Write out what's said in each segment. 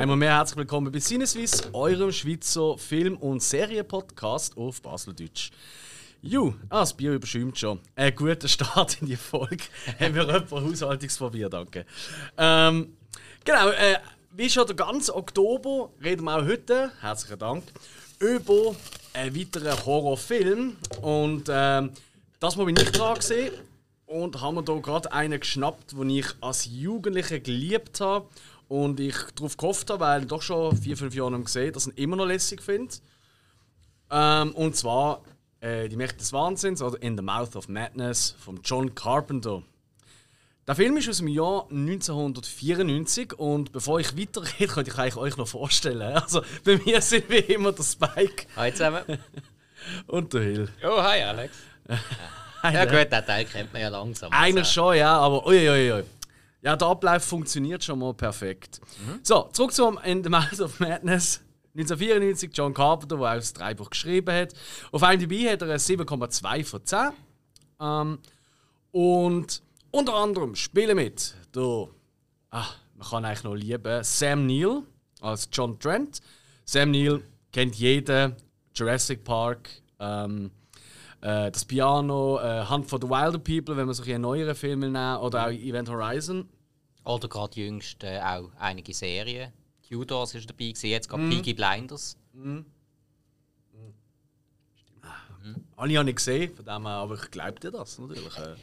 Einmal mehr herzlich willkommen bei Sinneswiss, eurem Schweizer Film- und Serienpodcast auf Baseldeutsch. Ju, ah, das Bier überschäumt schon. Ein guter Start in die Folge. Haben wir jemand Haushaltungspapier, danke. Ähm, genau, äh, wie schon der ganze Oktober reden wir auch heute, herzlichen Dank, über einen weiteren Horrorfilm. Und ähm, das habe ich nicht dran gesehen. Und haben wir hier gerade einen geschnappt, den ich als Jugendlicher geliebt habe und ich darauf gehofft habe, weil ich doch schon vier, fünf Jahre gesehen dass ich ihn immer noch lässig finde. Ähm, und zwar äh, Die Mächte des Wahnsinns oder In the Mouth of Madness von John Carpenter. Der Film ist aus dem Jahr 1994 und bevor ich weiterrede, könnte ich eigentlich euch noch vorstellen. Also bei mir sind wie immer der Spike Hallo zusammen. und der Hill. Oh, hi Alex. Ja gut, den Teil kennt man ja langsam. Einer Also, schon, ja, aber uiuiui. Ui, ui. Ja, der Ablauf funktioniert schon mal perfekt. So, zurück zum In the Mouth of Madness. 1994, John Carpenter, der auch das Drehbuch geschrieben hat. Auf IMDb hat er eine 7,2 von 10. Ähm, und unter anderem spielen mit der, ah, man kann eigentlich noch lieben, Sam Neill als John Trent. Sam Neill kennt jeder, Jurassic Park, ähm, äh, das Piano, äh, Hunt for the Wilder People, wenn man solche neueren Filme nehmen oder auch Event Horizon. Oder gerade jüngst äh, auch einige Serien. Tudors ist dabei gewesen, jetzt gerade Peaky Blinders. Alle habe ich gesehen, von dem her, aber ich glaube dir das natürlich. Äh.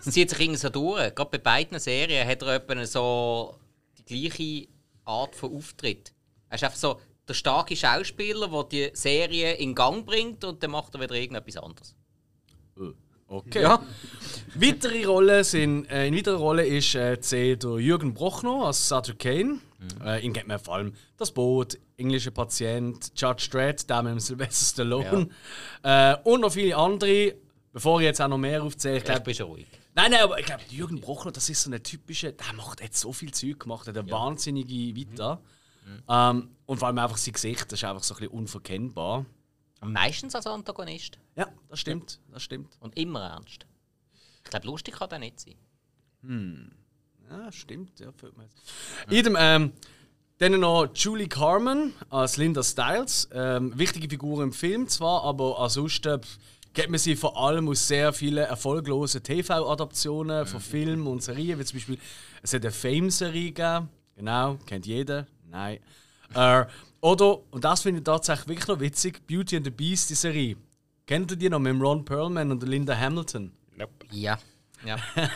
Es zieht sich irgendwie so durch. Gerade bei beiden Serien hat er etwa so die gleiche Art von Auftritt. Er ist einfach so der starke Schauspieler, der die Serie in Gang bringt und dann macht er wieder irgendetwas anderes. Okay. Ja. Weitere Rollen sind, äh, in weiterer Rolle ist äh, C. der Jürgen Brochner als Sutter Kane. Äh, ihn kennt man vor allem das Boot, englische Patient, Judge Dredd, der mit dem Sylvester Stallone äh, und noch viele andere. Bevor ich jetzt auch noch mehr aufzähle, ich Ich glaube, bin schon ruhig. Nein, nein, aber ich glaube, Jürgen Brochner, das ist so eine typische, der macht jetzt so viel Zeug gemacht, der eine wahnsinnige Vita. Ähm, und vor allem einfach sein Gesicht, das ist einfach so ein bisschen unverkennbar. Meistens als Antagonist. Ja, das stimmt, das stimmt. Und immer ernst. Ich glaube, lustig kann er nicht sein. Ja, stimmt, ja, fällt mir jetzt. Ähm, dann noch Julie Carmen als Linda Stiles. Ähm, wichtige Figur im Film zwar, aber ansonsten kennt man sie vor allem aus sehr vielen erfolglosen TV-Adaptionen von Filmen und Serien, wie zum Beispiel, es hat eine Fame-Serie gegeben, genau, kennt jeder, nein. Äh, oder, und das finde ich tatsächlich wirklich noch witzig, Beauty and the Beast, die Serie. Kennt ihr die noch mit dem Ron Perlman und Linda Hamilton? Ja. Ja.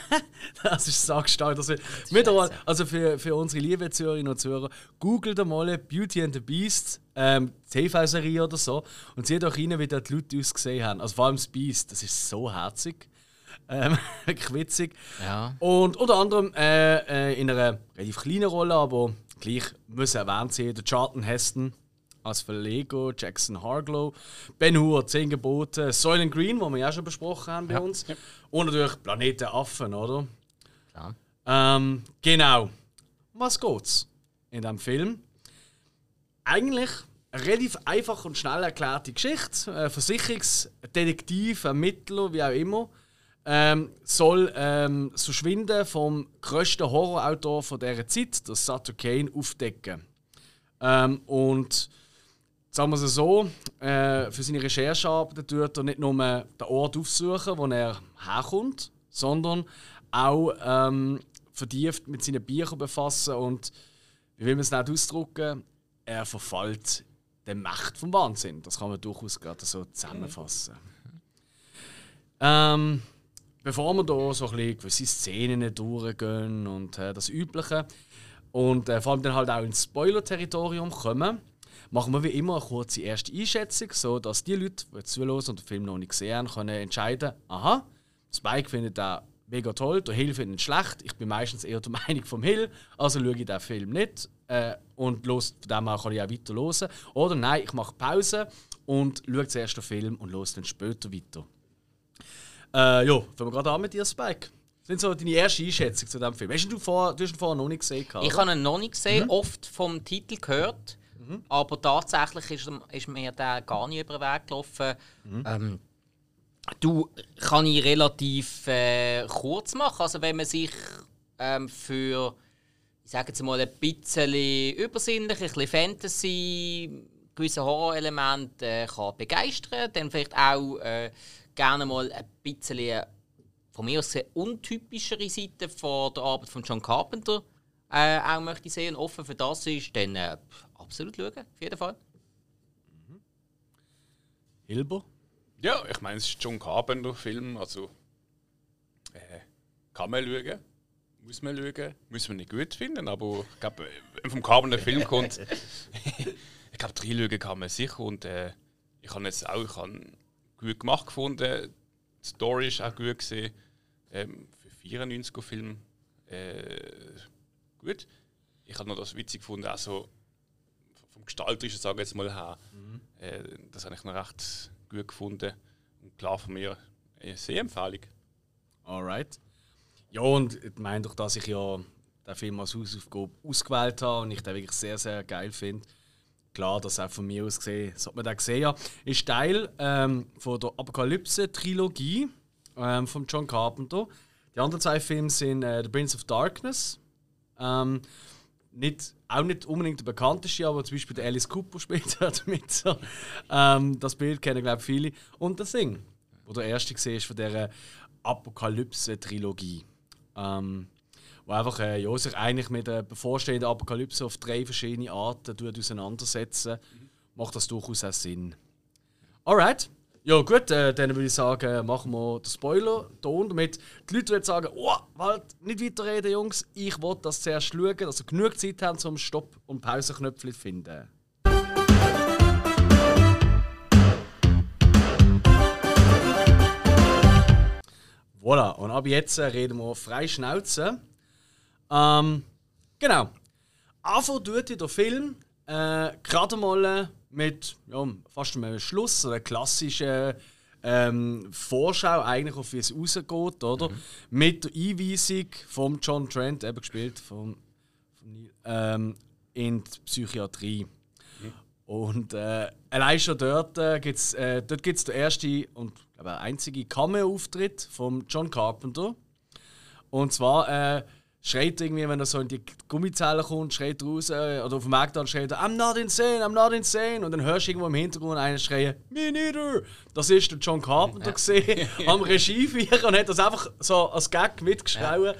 Das ist so stark. Dass wir, mittlerweile, also für, für unsere lieben Zuhörerinnen und Zuhörer, googelt mal Beauty and the Beast, ähm, TV-Serie oder so, und seht auch rein, wie die Leute ausgesehen haben. Also vor allem das Beast, das ist so herzig. Ähm, witzig. Ja. Und unter anderem äh, äh, in einer relativ kleinen Rolle, aber gleich muss erwähnt sein, der Charlton Heston als Verleger, Jackson Harglow, Ben Hur, Zehn Gebote, Soylent Green, wo wir ja schon besprochen haben bei uns. Und natürlich Planeten Affen, oder? Klar. Ähm, genau. Was geht's in diesem Film? Eigentlich eine relativ einfach und schnell erklärte Geschichte. Ein Versicherungsdetektiv, Ermittler, wie auch immer, ähm, soll ähm, das Verschwinden vom grössten Horrorautor von dieser Zeit, der Sutter Kane, aufdecken. Ähm, und sagen wir es so, äh, für seine Recherchearbeit tut er nicht nur den Ort aufsuchen, wo er herkommt, sondern auch ähm, vertieft mit seinen Büchern befassen und, wie will man es nicht ausdrücken, er verfällt der Macht vom Wahnsinn. Das kann man durchaus gerade so zusammenfassen. Ähm, bevor wir da so ein gewisse Szenen durchgehen und äh, das Übliche und äh, vor allem dann halt auch ins Spoiler-Territorium kommen, machen wir wie immer eine kurze erste Einschätzung, so dass die Leute, die zuhören und den Film noch nicht gesehen haben, können entscheiden, aha, Spike findet er mega toll, der Hill findet ihn schlecht, ich bin meistens eher der Meinung vom Hill, also schaue ich den Film nicht äh, und los, von dem her kann ich auch weiter hören. Oder nein, ich mache Pause und schaue zuerst den Film und los dann später weiter. Äh, ja, fangen wir gerade an mit dir, Spike. sind so deine erste Einschätzung zu diesem Film? Hast du, vor, du hast ihn vorher noch nicht gesehen? Oder? Ich habe ihn noch nicht gesehen, mhm. oft vom Titel gehört. Mhm. Aber tatsächlich ist, ist, mir der gar nicht über den Weg gelaufen. Mhm. Ähm, du kann ich relativ äh, kurz machen. Also wenn man sich ähm, für ich sage jetzt mal ein bisschen übersinnlich, ein bisschen Fantasy, gewisse Horror-Elemente äh, kann begeistern, dann vielleicht auch äh, gerne mal ein bisschen von mir aus eine untypischere Seite von der Arbeit von John Carpenter äh, auch möchte ich sehen, offen für das ist, dann äh, absolut schauen, auf jeden Fall. Mhm. Hilber? Ja, ich meine, es ist John Carpenter-Film, also äh, kann man schauen, muss man schauen, muss man nicht gut finden, aber ich glaube, wenn vom Carpenter-Film kommt, ich glaube, reinschauen kann man sicher und äh, ich habe es auch ich habe gut gemacht gefunden, die Story ist auch gut gesehen, ähm, für 94er Film äh, gut. Ich habe noch das witzig gefunden, also vom gestalterischen, sage ich jetzt mal her, mhm. äh, das habe ich noch recht gut gefunden. Und klar von mir eine sehr Empfehlung. Alright. Ja, und ich meine doch, dass ich ja den Film als Hausaufgabe ausgewählt habe und ich den wirklich sehr, sehr geil finde. Klar, das auch von mir aus gesehen, das hat man da gesehen. Ja, ist Teil ähm, von der Apokalypse-Trilogie ähm, von John Carpenter. Die anderen zwei Filme sind äh, The Prince of Darkness. Ähm, nicht, auch nicht unbedingt der bekannteste, aber zum Beispiel der Alice Cooper spielt dort mit. So. Ähm, das Bild kennen, glaube ich, viele. Und der Sing, wo der erste war von dieser Apokalypse-Trilogie. Ähm, wo einfach äh, ja, sich eigentlich mit der bevorstehenden Apokalypse auf drei verschiedene Arten auseinandersetzen. Mhm. Macht das durchaus auch Sinn. Alright. Ja gut, äh, dann würde ich sagen, machen wir den Spoiler-Ton, damit die Leute jetzt sagen, oh, halt, nicht weiterreden, Jungs, ich wollte das zuerst schauen, dass ihr genug Zeit haben, um Stopp- und Pausenknöpfe zu finden. Voilà, und ab jetzt äh, reden wir frei Schnauze. Ähm, genau. Anfang tut der Film äh, gerade mal mit ja, fast einem Schluss, einer klassischen ähm, Vorschau eigentlich auf wie es rausgeht, oder? Mhm. Mit der Einweisung von John Trent, eben gespielt von, von Neil, ähm, in die Psychiatrie. Mhm. Und äh, allein schon dort äh, gibt es äh, dort gibt's den ersten und glaube, einzige Cameo-Auftritt von John Carpenter. Und zwar äh, schreit irgendwie, wenn er so in die Gummizelle kommt, schreit raus, äh, oder auf dem Weg dann schreit er, I'm not insane, I'm not insane. Und dann hörst du irgendwo im Hintergrund einen schreien, Me neither. Das ist der John Carpenter gesehen am Regiefeier und hat das einfach so als Gag mitgeschrieben.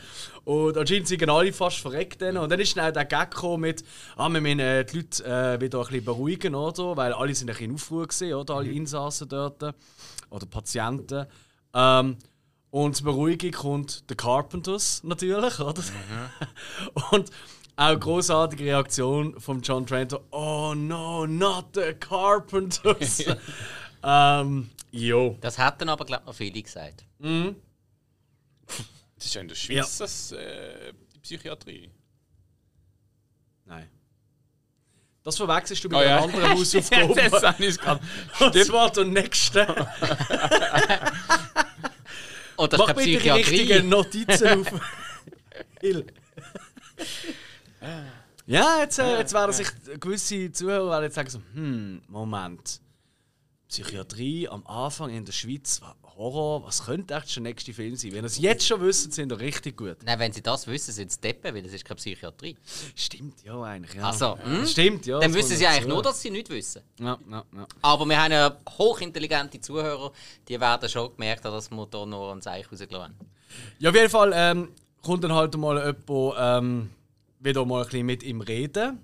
Und anscheinend sind alle fast verreckt. Dann. Und dann ist dann der Gag gekommen mit, ah, wir müssen äh, die Leute äh, wieder ein bisschen beruhigen, oder? Weil alle sind ein bisschen in Aufruhr gewesen, oder? Alle mhm. Insassen dort. Oder Patienten. Ähm, und zur Beruhigung kommt The Carpenters natürlich, oder? Mhm. Und auch großartige Reaktion von John Trento. Oh no, not the Carpenters. ähm, jo. Das hätten aber glaube ich noch viele gesagt. Mhm. Das ist ja in der Schweiz ja. das, äh, die Psychiatrie. Nein. Das verwechselst du mit oh, ja. einem anderen Hausaufgaben. das, das, das war der nächste. Oder Mach bitte die richtigen Notizen auf. ja, jetzt, äh, jetzt werden sich gewisse Zuhörer jetzt sagen so, hm, Moment. Psychiatrie am Anfang in der Schweiz, Horror, was könnte echt der nächste Film sein? Wenn ihr es jetzt schon wissen, sind sie richtig gut. Nein, wenn sie das wissen, sind sie Deppen, weil es ist keine Psychiatrie. Stimmt, ja, eigentlich. Ja. Also, hm? Stimmt, ja. Dann wissen sie eigentlich nur, dass sie nicht wissen. Ja, ja, ja. Aber wir haben ja hochintelligente Zuhörer, die werden schon gemerkt haben, dass wir hier noch ein Zeichen rausgelassen haben. Ja, auf jeden Fall ähm, kommt dann halt mal jemand ähm, wieder mal ein bisschen mit ihm reden.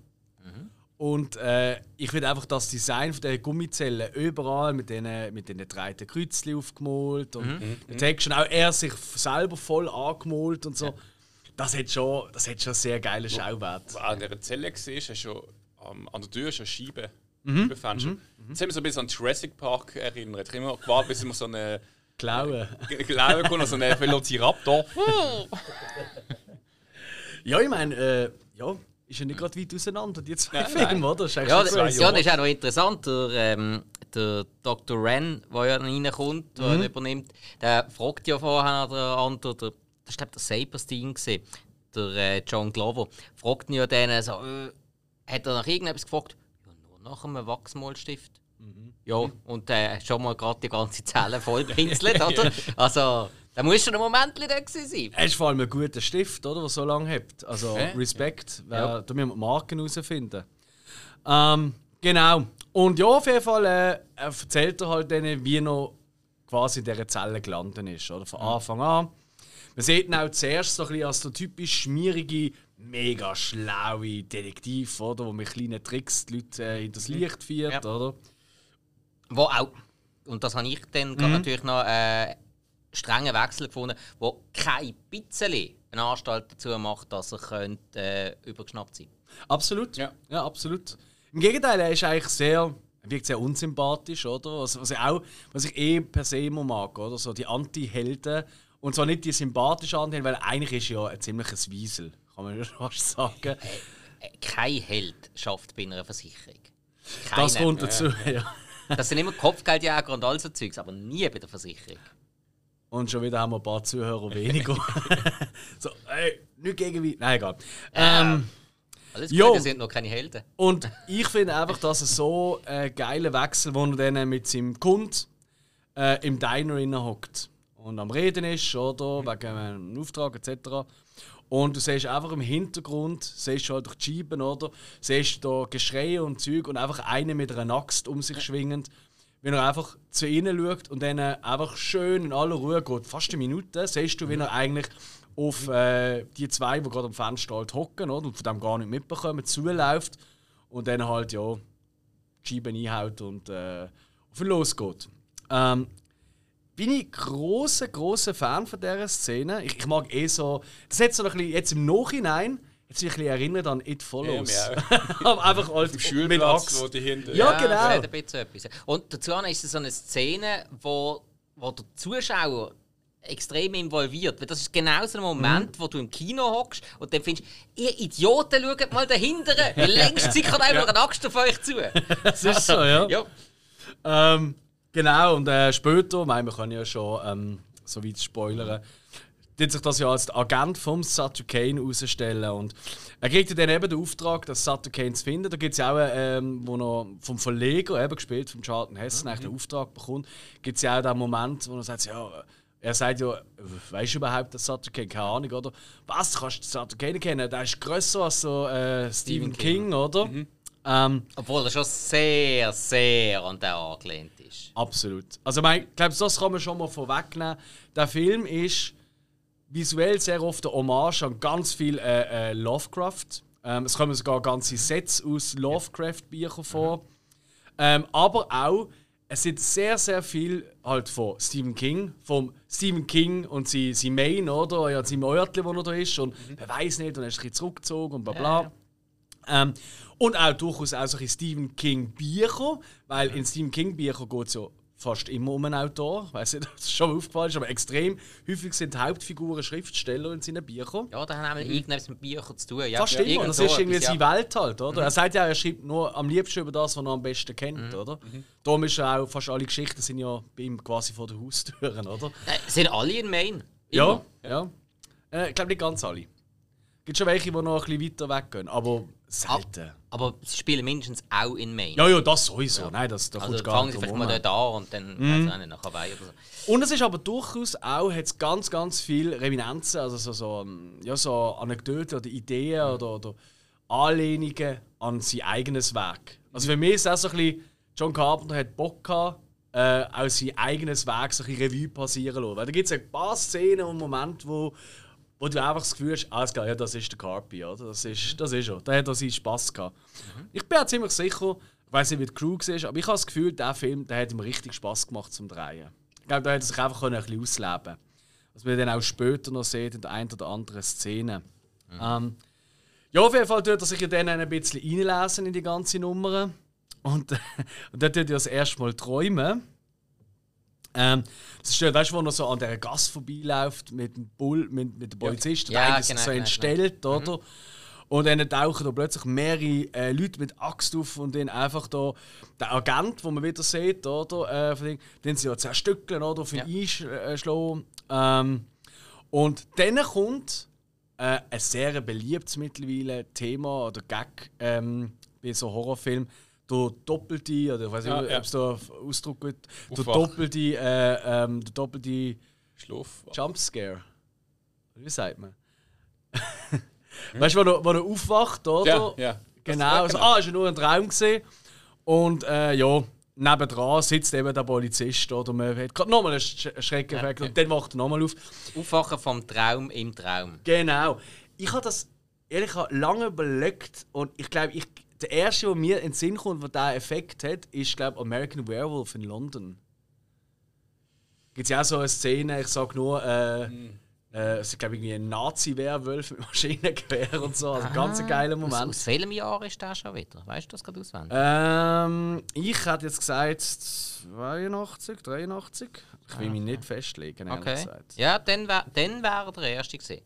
Und äh, ich finde einfach das Design von der Gummizellen überall mit diesen mit den dreiten Kreuzchen aufgemalt und mhm. der Text auch er sich selber voll angemalt und so. Ja. Das hat schon, das hat schon sehr geile Schauwert. Wo an der Zelle gesehen hast, schon um, an der Tür eine Scheibe. Mhm. Fenster. Mhm. Jetzt haben wir so ein bisschen an Jurassic Park erinnert. Ich habe immer gewartet, bis immer so eine Klaue. Klaue kommt, so eine Velociraptor. ja, ich meine, äh, ja, ist ja nicht gerade weit auseinander, die zwei Filme, oder? Das ja, das, das, ja, das ist auch noch interessant. Der, ähm, der Dr. Ren, der ja reinkommt, der mhm. übernimmt, der fragt ja vorher der andere, der das war der Saberstein, gewesen, der äh, John Glover, fragt ihn ja dann so, äh, hat er nach irgendetwas gefragt? Ja, nur nach einem Wachsmalstift. Ja, und äh, schon mal gerade die ganze Zelle voll pinselt, oder? Also, da muss schon ein Moment da sein. Es ist vor allem ein guter Stift, oder, der so lange hebt. Also Ja. Respekt. Ja. Da müssen wir Marken herausfinden. Ähm, genau. Und ja, auf jeden Fall äh, er erzählt er halt denen, wie er noch quasi in dieser Zelle gelandet ist. Oder? Von Anfang an. Man sieht ihn auch zuerst so ein bisschen als der typisch schmierige, mega schlaue Detektiv, oder? Wo mit kleinen Tricks die Leute äh, in das Licht führt, Ja. oder? Wo auch, und das habe ich dann gerade natürlich noch äh, strengen Wechsel gefunden, wo kein bisschen eine Anstalt dazu macht, dass er könnte, äh, übergeschnappt sein Absolut. Ja. ja, absolut. Im Gegenteil, er ist eigentlich sehr, er wirkt sehr unsympathisch, oder? Was, was, ich auch, was ich eh per se immer mag, oder? So die Anti-Helden. Und zwar nicht die sympathischen Anti-Helden, weil eigentlich ist er ja ein ziemliches Wiesel, kann man ja fast sagen. Äh, kein Held schafft bei einer Versicherung. Das Keiner. kommt dazu, ja. Das sind immer Kopfgeldjäger und all so Zeugs, aber nie bei der Versicherung. Und schon wieder haben wir ein paar Zuhörer weniger. so, ey, nicht gegen wie. Nein, egal. Ähm, Alles Jo. gut, das sind noch keine Helden. Und ich finde einfach, dass es so ein geiler Wechsel, wo er dann mit seinem Kund äh, im Diner hockt und am Reden ist, oder? Wegen einem Auftrag etc. Und du siehst einfach im Hintergrund, siehst du halt durch die Scheiben, oder? Siehst da Geschrei und Zeug und einfach einen mit einer Axt um sich schwingend. Wenn er einfach zu ihnen schaut und dann einfach schön in aller Ruhe geht, fast eine Minute, siehst du, wie er eigentlich auf äh, die zwei, die gerade am Fenster halt hocken und von dem gar nicht mitbekommen, zuläuft und dann halt ja die Scheiben einhaut und äh, auf ihn losgeht. Ähm, bin ich großer, großer Fan von dieser Szene. Ich, ich mag eh so. Das hat so ein bisschen, jetzt im Nachhinein, jetzt mich ein bisschen erinnert an It Follows. Ja, Aber einfach als Im mit Schulplatz, Axt. wo die hinten. Ja, das genau. hat ein bisschen etwas. Und dazu ist es so eine Szene, wo, wo der Zuschauer extrem involviert. Weil das ist genau so ein Moment, wo du im Kino hockst und dann findest, ihr Idioten, schaut mal dahinter. Längst sickert einfach eine Axt auf euch zu. Das ist so, ja. Ja. Ähm, genau, und äh, später, meine, wir können ja schon ähm, so weit spoilern, wird sich das ja als Agent vom Sato Kane herausstellen. Und er kriegt dann eben den Auftrag, das Sato Kane zu finden. Da gibt es ja auch, ähm, wo er vom Verleger, eben gespielt von Charlton Heston, eigentlich den Auftrag bekommt, gibt es ja auch den Moment, wo er sagt, ja, er sagt ja, weißt du überhaupt, dass Sato Kane, keine Ahnung, oder? Was, du kannst Sato Kane kennen? Der ist grösser als so äh, Stephen King, oder? Ähm, Obwohl er schon sehr, sehr an den angelehnt ist. Absolut. Also ich mein, ich glaube, das kann man schon mal vorwegnehmen. Der Film ist visuell sehr oft eine Hommage an ganz viel äh, äh, Lovecraft. Ähm, es kommen sogar ganze Sets aus Lovecraft-Büchern vor. Ähm, aber auch, es sind sehr, sehr viel halt von Stephen King, vom Stephen King und sein, sein Main, oder? Ja, sein Örtchen, wo er da ist und man weiß nicht und er ist ein bisschen zurückgezogen und bla bla. Ja. Ähm, und auch durchaus auch solche Stephen King Bücher, weil in Stephen King Büchern geht es ja fast immer um einen Autor. Ich weiß nicht, ob das schon mal aufgefallen ist, aber extrem häufig sind Hauptfiguren Schriftsteller in seinen Büchern. Ja, da haben wir irgendetwas mit Büchern zu tun. Ja, Fast ja, immer. Das so ist irgendwie etwas, seine ja. Welt halt, oder? Er sagt ja, er schreibt nur am liebsten über das, was er am besten kennt, oder? Darum ist auch fast alle Geschichten sind ja bei ihm quasi vor den Haustüren, oder? Äh, Sind alle in Main? Ja, ja. Äh, ich glaube nicht ganz alle. Es gibt schon welche, die noch ein bisschen weiter weggehen, aber selten. Aber sie spielen mindestens auch in Main. Ja, ja, das sowieso. Nein, das, da also kommst du gar nicht vielleicht mal dort an und dann mhm. auch nicht nach Hawaii oder so. Und es ist aber durchaus auch, hat es ganz, ganz viele Reminenzen, also so, so, ähm, ja, so Anekdoten oder Ideen oder, oder Anlehnungen an sein eigenes Werk. Also für mich ist es auch so ein bisschen, John Carpenter hat Bock gehabt, äh, auch sein eigenes Werk so ein Revue passieren lassen. Weil da gibt es ein paar Szenen und Momente, wo, wo du einfach das Gefühl hast, alles klar, ja, das ist der Carpi, oder? Das ist, das ist er. Da hat er seinen Spass gehabt. Ich bin auch ziemlich sicher, ich weiß nicht, wie die Crew war, aber ich habe das Gefühl, der Film der hat ihm richtig Spass gemacht zum Drehen. Ich glaube, da hat er sich einfach ein bisschen ausleben Was wir dann auch später noch sehen in der einen oder anderen Szene. Ähm, ja, auf jeden Fall tut er sich ja dann ein bisschen einlesen in die ganze Nummer. Und, und dann tut er das erste Mal träumen. Ähm, das ist ja, weißt du, wo er so an der Gas vorbeiläuft mit dem Bull, mit, mit dem Polizist, Ja, der eigentlich genau, so genau, entstellt, oder? Und dann tauchen da plötzlich mehrere äh, Leute mit Axt auf und dann einfach da der Agent, den man wieder sieht, oder? Äh, den, den sie ja zerstückeln oder auf ihn Ja. einschlagen. Ähm, Und dann kommt äh, ein sehr beliebtes mittlerweile Thema oder Gag ähm, bei so Horrorfilmen. Der doppelte, oder ich weiß nicht, Ja, ob ja. es da einen Ausdruck gibt, der doppelte, äh, ähm, der doppelte Schlaf. Jumpscare. Wie sagt man? weißt du, wo er, wo er aufwacht, oder? Ja, ja. Genau, Das- so, ja, genau. ah, ist ja nur ein Traum gesehen. Und äh, ja, nebendran sitzt eben der Polizist oder man hat gerade nochmal einen Sch Schreckeffekt und dann wacht er nochmal auf. Aufwachen vom Traum im Traum. Genau. Ich habe das ehrlich gesagt lange überlegt und ich glaube, ich, der erste, der mir in den Sinn kommt, der diesen Effekt hat, ist glaube American Werewolf in London. Gibt es ja auch so eine Szene, ich sage nur, äh, äh, es ist glaube irgendwie ein Nazi-Werwolf mit Maschinengewehr und so. Also ganz ein geiler Aus, Moment. aus welchem Jahr ist der schon wieder? Weißt du das gerade auswendig? Ähm, ich hätte jetzt gesagt 82, 83. Ich will mich nicht festlegen, ehrlich Okay. gesagt. Ja, dann wäre dann wär er der Erste gewesen.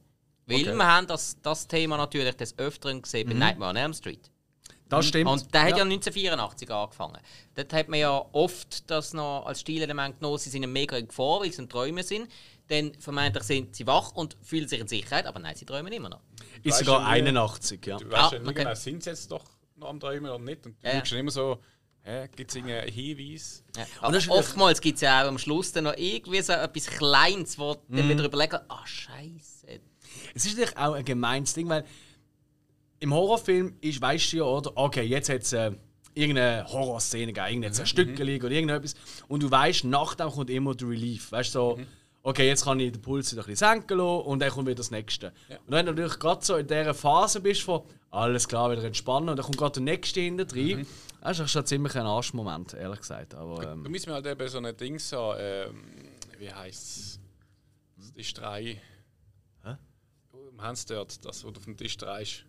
Weil Okay. wir haben das, das Thema natürlich des Öfteren gesehen bei Nightmare on Elm Street. Das stimmt. Und der hat ja 1984 angefangen. Dort hat man ja oft das noch als Stilelement genommen, sie sind in mega in Gefahr, weil sie in Träumen sind. Dann vermeintlich sind sie wach und fühlen sich in Sicherheit, aber nein, sie träumen immer noch. ist sogar ja nie- 81, ja. Du Ah, weißt ja nie okay. genau, sind sie jetzt doch noch am Träumen oder nicht? Und du Ja, ja. dann immer so, hä, gibt es irgendeinen Hinweis? Ja. Aber oftmals gibt es ja auch am Schluss dann noch irgendwie so etwas Kleines, wo Mhm. dann wieder überlegen, ah Scheiße. Es ist natürlich auch ein gemeines Ding, weil im Horrorfilm ist, weißt du ja, oder? Okay, jetzt hat es äh, irgendeine Horrorszene gegeben, irgendein Zerstückeling oder irgendetwas. Und du weißt, nach dem kommt immer der Relief. Weißt du, so, okay, jetzt kann ich den Puls wieder ein bisschen senken lassen und dann kommt wieder das nächste. Und wenn du natürlich gerade so in dieser Phase bist, von alles klar, wieder entspannen und dann kommt gerade der nächste hinten rein, das ist schon ziemlich ein Arschmoment, ehrlich gesagt. Aber, Da ähm, müssen wir halt eben so ein Ding haben, ähm, wie heisst es? Das ist drei. Hä? Es dort, das, wo du auf dem Tisch drehst.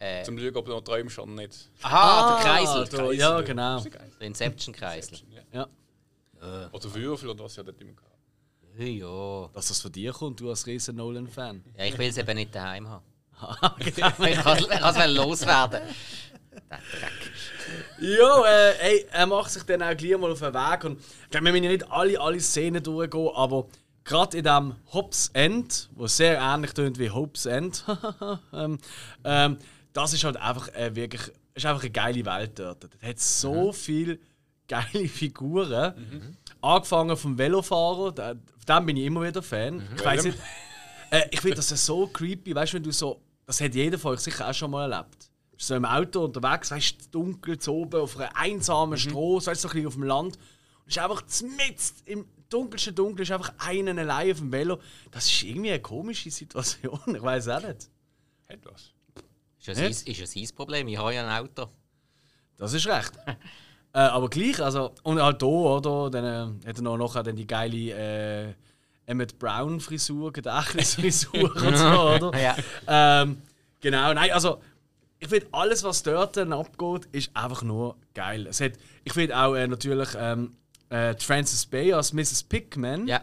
Äh, Zum Schauen, ob du noch träumst oder nicht. aha, der Kreisel. da, ja, genau. Der Inception-Kreisel. Ja. Ja. Oder Würfel oder was ja dort immer gehabt. Ja. Dass das von dir kommt, du als riesen Nolan-Fan. ja, ich will es eben nicht daheim haben. Ich kann es loswerden. Der Dreck. Ja, äh, ey, er macht sich dann auch gleich mal auf den Weg. Und ich glaube, wir müssen ja nicht alle, alle Szenen durchgehen, aber gerade in diesem Hobbs End, wo sehr ähnlich tönt wie Hobbs End, ähm, ähm, das ist halt einfach äh, wirklich ist einfach eine geile Welt dort. Es hat so viele geile Figuren. Angefangen vom Velofahrer, da- von dem bin ich immer wieder Fan. Ich weiß nicht. Äh, ich finde das so creepy, weißt du, wenn du so. Das hat jeder von euch sicher auch schon mal erlebt. Du bist so im Auto unterwegs, weißt du, dunkel zu oben auf einer einsamen Straße, weißt du, so ein bisschen auf dem Land. Und ist einfach mitten im dunkelsten Dunkel, ist einfach einer allein auf dem Velo. Das ist irgendwie eine komische Situation, ich weiß auch nicht. Hat was. Ist ja, sein, ist ja sein Problem. Ich habe ja ein Auto. Das ist recht. äh, aber gleich, also, und halt hier, oder? Dann äh, hat er noch nachher dann die geile äh, Emmett Brown Frisur, Gedächtnisfrisur und so, oder? Ja. Ähm, genau, nein, also ich finde, alles, was dort dann abgeht, ist einfach nur geil. Es hat, ich finde auch äh, natürlich ähm, äh, Frances Bay als Mrs. Pickman. Ja.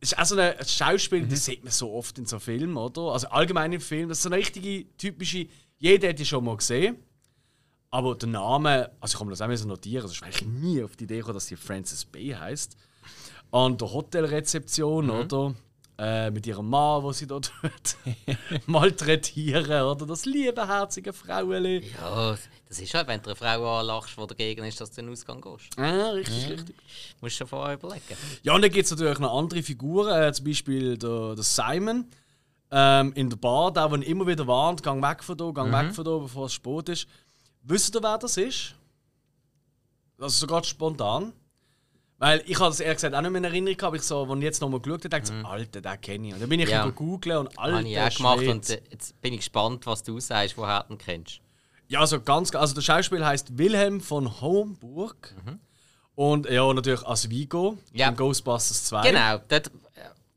ist auch so ein Schauspiel, das sieht man so oft in so Filmen, oder? Also allgemein im Film, das ist so eine richtige, typische, jeder hat die schon mal gesehen. Aber der Name, also ich kann mir das auch so notieren, das ist eigentlich nie auf die Idee gekommen, dass die Frances Bay heißt. An der Hotelrezeption, oder? Äh, mit ihrem Mann, wo sie dort malträtieren, oder? Das liebe, herzige Frauenli. Ja, das ist halt, wenn du eine Frau anlachst, die dagegen ist, dass du in den Ausgang gehst. Ah, richtig, richtig. Musst du schon vorher überlegen. Ja, und dann gibt es natürlich noch andere Figuren, äh, zum Beispiel der, der Simon ähm, in der Bar, der, der immer wieder warnt, gang weg von da, gang weg von da, bevor es spät ist. Wisst ihr, wer das ist? Also sogar spontan. Weil ich habe das ehrlich gesagt auch nicht mehr in Erinnerung gehabt, aber ich so, als ich jetzt nochmal geschaut habe, dachte ich so, Alter, den kenne ich. Und dann bin ich Ja. googeln und Alter, Habe ich auch gemacht Schwede. und äh, jetzt bin ich gespannt, was du sagst, woher du ihn kennst. Ja, also ganz, also der Schauspieler heißt Wilhelm von Homburg. Und ja, natürlich als Vigo Ja. in Ghostbusters 2. Genau, dort,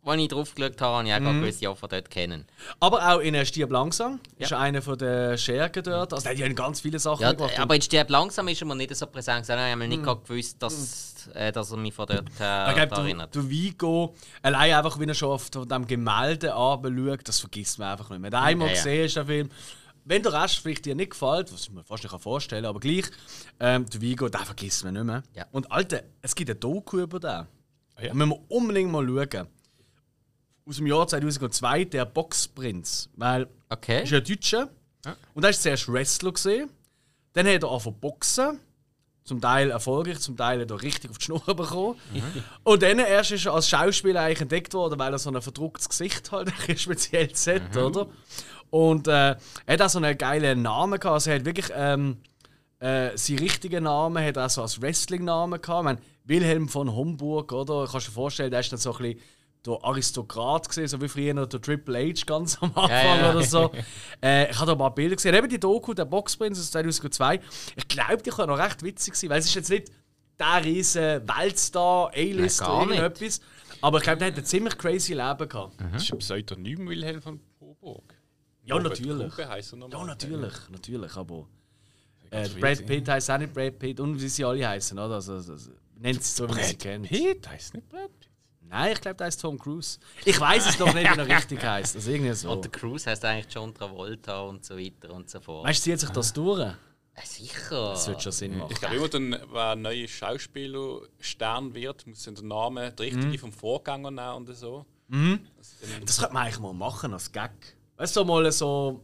als ich drauf geschaut habe, habe ich auch mhm. gewusst, ja, von dort kennen. Aber auch in Stirb langsam ist Ja. einer von den Schergen dort. Also ja in ganz viele Sachen Ja, gemacht. aber in Stirb langsam ist er mir nicht so präsent. Ich habe nicht gerade gewusst, dass, äh, dass er mich von dort äh, ich der, erinnert. der Vigo, allein einfach, wie er schon auf von dem Gemälde anschaut, das vergisst man einfach nicht mehr. Wenn du einmal Ja, gesehen hast, den Film, wenn der Rest vielleicht dir nicht gefällt, was ich mir fast nicht vorstellen kann, aber gleich, ähm, der Vigo, den vergisst man nicht mehr. Ja. Und Alter, es gibt ein Doku über den. ja? Da müssen wir unbedingt mal schauen. Aus dem Jahr 2002, der Boxprinz. Weil Okay. ist ein Deutscher. Und er war zuerst Wrestler. Gewesen. Dann hat er angefangen boxen. Zum Teil erfolgreich, zum Teil hat er richtig auf die Schnur bekommen. Und dann erst ist er als Schauspieler eigentlich entdeckt worden, weil er so ein verdrucktes Gesicht hat, ein speziell hat, oder? Und äh, er hat auch so einen geilen Namen gehabt. Also er hat wirklich ähm, äh, seinen richtigen Namen hat er auch so als Wrestling-Namen gehabt. Ich meine, Wilhelm von Homburg, oder? Kannst du dir vorstellen, der ist dann so ein bisschen der Aristokrat gesehen, so wie früher noch der Triple H ganz am Anfang Ja, ja. oder so. äh, ich habe da mal Bilder gesehen. Eben die Doku, der Boxprinz aus 2002. Ich glaube, die kann noch recht witzig sein, weil es ist jetzt nicht der riesen Weltstar, A-List oder irgendetwas. Aber ich glaube, der hat ein ziemlich crazy Leben gehabt. Das ist ein Pseudonym Wilhelm von Coburg. Ja, Robert natürlich. Ja, natürlich, natürlich, aber. Äh, Brad Pitt heisst auch nicht Brad Pitt und wie sie alle heißen, oder? Also, also, also, nennt sie so, wie man sie Brad kennt. Pitt heisst nicht Brad Pitt. Nein, ich glaube, der heißt Tom Cruise. Ich weiß es noch nicht, wie er richtig heißt. Also irgendwie so. Und der Cruise heißt eigentlich John Travolta und so weiter und so fort. Weißt du, zieht sich das durch? Ja, sicher. Das wird schon Sinn machen. Ich glaube immer, dann, wenn ein neuer Schauspieler Stern wird, muss dann der Name der richtige Mhm. vom Vorgänger nehmen und so. Das könnte man eigentlich mal machen als Gag. Weißt du, mal so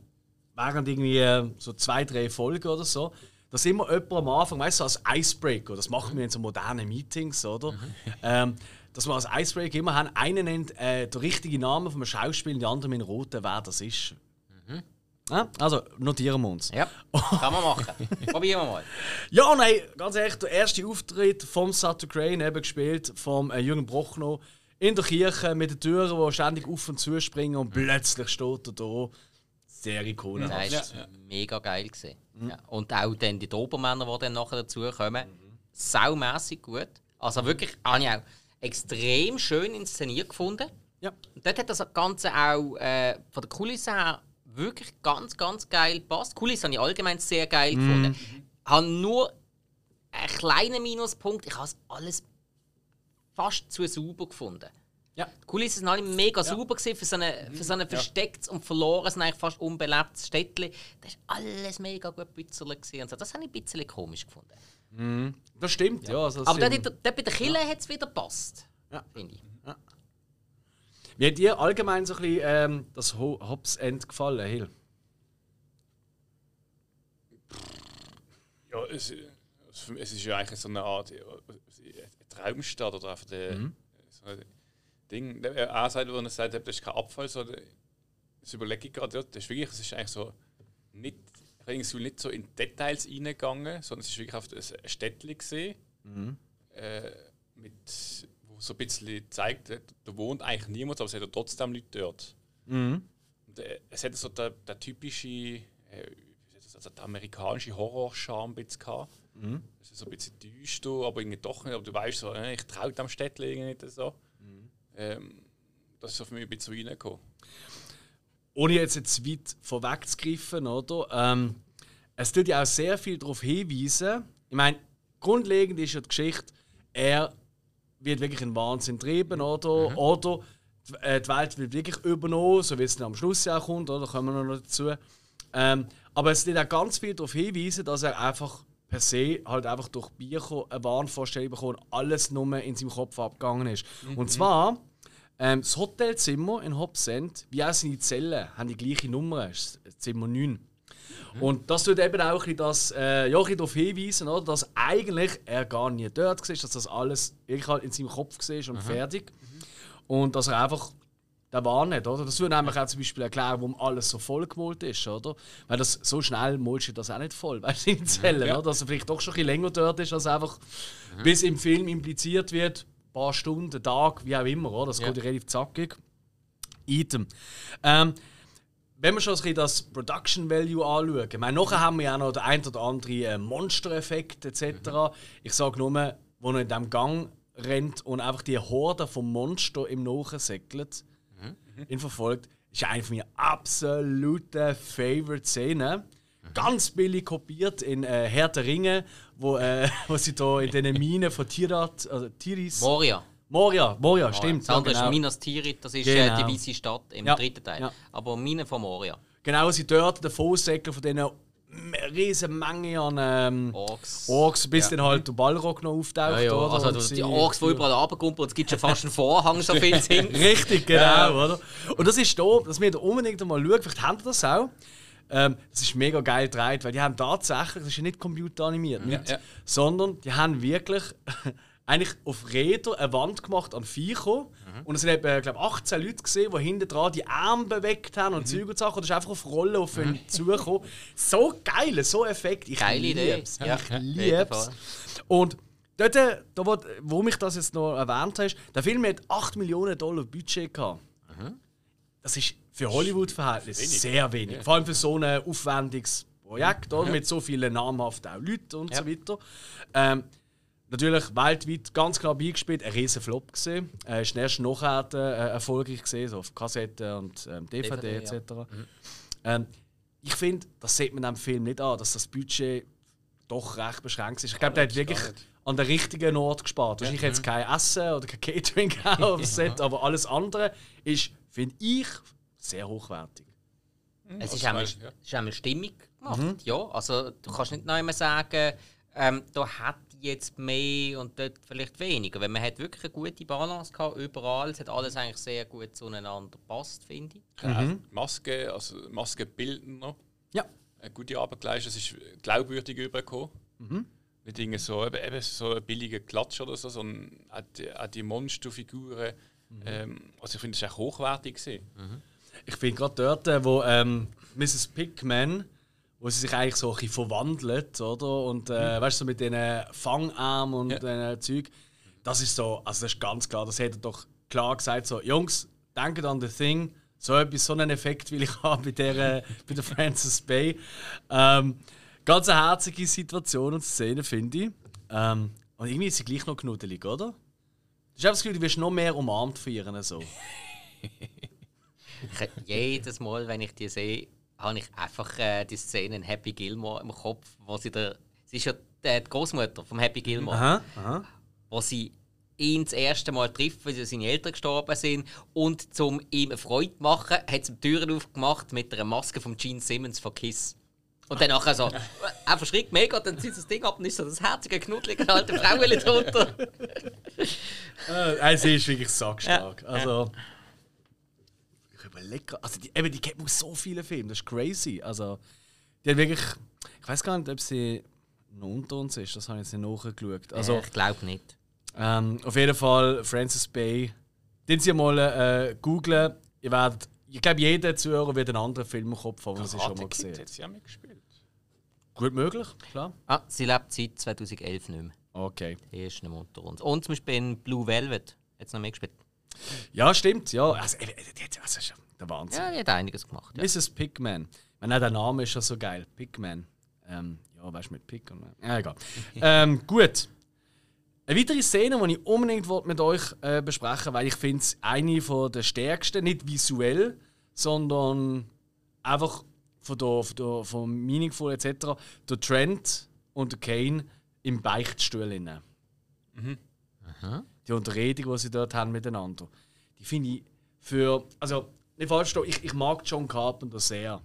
während irgendwie äh, so zwei, drei Folgen oder so, dass immer jemand am Anfang, weißt du, so als Icebreaker, das machen wir in so modernen Meetings, oder? Ähm, dass wir als Icebreaker immer haben, einen nennt äh, den richtigen Namen vom Schauspieler und die anderen mit roten, wer das ist. Ja, also notieren wir uns. Ja, kann man machen. Probieren wir mal. Ja, nein, ganz ehrlich, der erste Auftritt vom Sutter Crane, eben gespielt vom äh, Jürgen Brochnow, in der Kirche mit den Türen, die ständig auf und zu springen und plötzlich steht er da. Sehr ikonisch. Das war mega geil. Gewesen. Ja. Und auch dann die Dobermänner, die dann nachher dazukommen, saumässig gut. Also wirklich, habe ich auch extrem schön inszeniert gefunden. Ja. Und dort hat das Ganze auch äh, von der Kulisse her wirklich ganz, ganz geil gepasst. Kulisse habe ich allgemein sehr geil gefunden. Habe nur einen kleinen Minuspunkt. Ich habe es alles fast zu sauber gefunden. Ja. Die Kulissen sind alle mega sauber gewesen für so ein für so ein verstecktes und verlorenes, eigentlich fast unbelebtes Städtchen. Das war alles mega gut so. Das habe ich ein bisschen komisch gefunden. Das stimmt, ja. also das Aber dort, dort, bei der Kille hat es wieder gepasst. Ja. Finde ich. Wie hat dir allgemein so ein bisschen ähm, das Ho Hobbs End gefallen, Hill? Ja, es, es ist ja eigentlich so eine Art eine Traumstadt oder einfach der, so ein Ding. Der- Er sagt, wenn er sagt, das ist kein Abfall, so, das überlege ich gerade, ja, das ist wirklich, es ist eigentlich so nicht, irgendwie nicht so in Details reingegangen, sondern es ist wirklich auf ein Städtchen gesehen, äh, mit, wo so ein bisschen zeigt, da wohnt eigentlich niemand, aber es hat trotzdem Leute dort. Und, äh, es hat so der, der typische, äh, also der amerikanische bisschen gehabt. Es ist so ein bisschen düster, aber irgendwie doch nicht. Aber du weißt so, äh, ich traue dem Städtchen irgendwie nicht so. Ähm, das ist so für mich ein bisschen reingekommen. Ohne jetzt, jetzt zu weit vorwegzugreifen, oder? Ähm, es tut ja auch sehr viel darauf hinweisen. Ich meine, grundlegend ist ja die Geschichte, er wird wirklich in Wahnsinn treiben, oder? Oder die, äh, die Welt wird wirklich übernommen, so wie es dann am Schluss ja auch kommt, oder? Da kommen wir noch dazu. Ähm, aber es tut auch ganz viel darauf hinweisen, dass er einfach per se halt einfach durch Bücher eine Wahnvorstellung bekommen und alles nur in seinem Kopf abgegangen ist. Und zwar ähm, das Hotelzimmer in Hobsend, wie auch seine Zellen, haben die gleiche Nummer, das Zimmer 9. Und das tut eben auch das, äh, ja, darauf hinweisen, oder, dass eigentlich er gar nie dort war, dass das alles halt in seinem Kopf war und fertig. Und dass er einfach der war nicht, oder? Das würde nämlich auch zum Beispiel erklären, warum alles so voll gemalt ist, oder? Weil das so schnell malst du das auch nicht voll, weißt du, in Zellen, oder? Dass er vielleicht doch schon ein bisschen länger dort ist, als einfach, bis im Film impliziert wird, paar Stunden, Tag, wie auch immer, oder? Das geht ja relativ zackig. Item. Ähm, wenn wir schon ein bisschen das Production Value anschauen, ich meine, nachher haben wir ja noch den ein oder anderen äh, Monster-Effekt etc. Ich sage nur, wo er in diesem Gang rennt und einfach die Horde vom Monster im Nachen segelt, ihn verfolgt, ist eine von meinen absoluten Favorite-Szenen. Ganz billig kopiert in äh, Herr der Ringe, wo, äh, wo sie da in diesen Minen von Tirat, also Tiris. Moria. Moria, Moria, stimmt. Das andere ja, genau. ist Minas Tirith, das ist Genau. äh, die weiße Stadt im Ja. dritten Teil. Ja. Aber Mine von Moria. Genau, sie dort den Vollsäckel von diesen riesen Menge an ähm, Orks. Orks, bis Ja. dann halt der Balrog noch auftaucht. Ja, ja. oder? Also Und die Orks, die überall runterkumpeln und es gibt schon fast einen Vorhang, so viel sind. Richtig, genau, oder? Und das ist da, dass wir da unbedingt einmal schauen, vielleicht habt ihr das auch. Ähm, das ist mega geil gedreht, weil die haben tatsächlich, das ist ja nicht computeranimiert, nicht, ja. sondern die haben wirklich eigentlich auf Räder eine Wand gemacht an Viecher. Und es sind eben, glaube 18 Leute gesehen, die hinten dran die Arme bewegt haben und Zeug und Sachen. Und das ist einfach auf Rollen auf ihn zugekommen. So geil, so Effekt. Ich Geile Idee. lieb's. Ja, ich lieb's. Fall. Und dort, äh, da, wo, wo mich das jetzt noch erwähnt hast, der Film hat 8 Millionen Dollar Budget gehabt. Das ist für Hollywood-Verhältnisse sehr wenig. Vor allem für so ein aufwendiges Projekt, oder? mit so vielen namhaften auch Leuten und so weiter. Ähm, natürlich weltweit ganz klar eingespielt, ein riesen Flop gesehen. Er ist erst nachher äh, erfolgreich gesehen, so auf Kassette und ähm, DVD, DVD, etc. ja. Ähm, ich finde, das sieht man am Film nicht an, dass das Budget doch recht beschränkt ist. Ich glaube, der hat wirklich an der richtigen Ort gespart. Wahrscheinlich jetzt kein Essen oder kein Catering auf dem Set, aber alles andere ist, finde ich, sehr hochwertig. Es Also ist einmal, ja. es ist einmal stimmig gemacht, ja. Also du kannst nicht noch immer sagen, ähm, da hat jetzt mehr und dort vielleicht weniger. Weil man hat wirklich eine gute Balance gehabt, überall. Es hat alles eigentlich sehr gut zueinander gepasst, finde ich. Ja, Maske, also Maskenbildner, Ja. eine gute Arbeit geleistet. Es ist glaubwürdig übergekommen. Nicht irgendwie so, eben, eben so ein billiger Klatsch oder so, sondern auch die, auch die Monsterfiguren. Ähm, also ich finde, es ist auch hochwertig gewesen. Ich finde gerade dort, äh, wo ähm, Mrs. Pickman, wo sie sich eigentlich so ein bisschen verwandelt, oder? Und äh, weißt du, so mit diesen Fangarmen und Ja. diesen Zeug, das ist so, also das ist ganz klar, das hat er doch klar gesagt, so, Jungs, denkt an The Thing, so etwas, so einen Effekt will ich haben bei der, äh, bei der Francis Bay. Ähm, ganz eine herzige Situation und Szene, finde ich. Ähm, und irgendwie ist sie gleich noch knuddelig, oder? Ich habe das Gefühl, du wirst noch mehr umarmt von ihr. So. Ich, jedes Mal, wenn ich die sehe, habe ich einfach äh, die Szene in Happy Gilmore im Kopf, wo sie der, sie ist ja die, die Großmutter vom Happy Gilmore, Aha, aha. wo sie ihn das erste Mal trifft, weil seine Eltern gestorben sind und zum ihm eine Freude zu machen, hat sie die Türen aufgemacht mit einer Maske von Gene Simmons von Kiss. Und dann nachher so, er verschrickt mega, dann zieht das Ding ab und ist so das herzige, knuddelige alte Frauenli drunter. Äh, sie ist wirklich sackstark. Ja. Also, überlege, also die, eben, die kennt man aus so vielen Filmen, das ist crazy. Also, die hat wirklich, ich weiß gar nicht, ob sie noch unter uns ist, das habe ich jetzt nicht nachgeschaut. Also, ich glaube nicht. ähm, auf jeden Fall Francis Bay. Den Sie mal äh, googlen. Ihr werdet, ich glaube, jeder Zuhörer wird einen anderen Film im Kopf haben, den sie schon mal gesehen hat sie auch mitgespielt. Gut möglich, klar. Ah, sie lebt seit 2011 nicht mehr. Okay. Die ist nicht mehr unter uns. Und zum Beispiel in Blue Velvet hat sie noch mitgespielt. Ja, stimmt, ja. Also, also, ja der Wahnsinn. Ja, die hat einiges gemacht. Ja. Mrs. Pigman. Ich meine, der Name ist schon so geil. Pigman. Ähm, ja, weißt du, mit Pig und. Ja, egal. ähm, gut. Eine weitere Szene, die ich unbedingt mit euch äh, besprechen weil ich finde es eine von der stärksten, nicht visuell, sondern einfach von der, von der vom Meaningful etc. Der Trent und der Kane im Beichtstuhl. Innen. Die Unterredung, die sie dort haben miteinander, die finde ich für. Also, nicht falsch ich, ich mag John Carpenter sehr.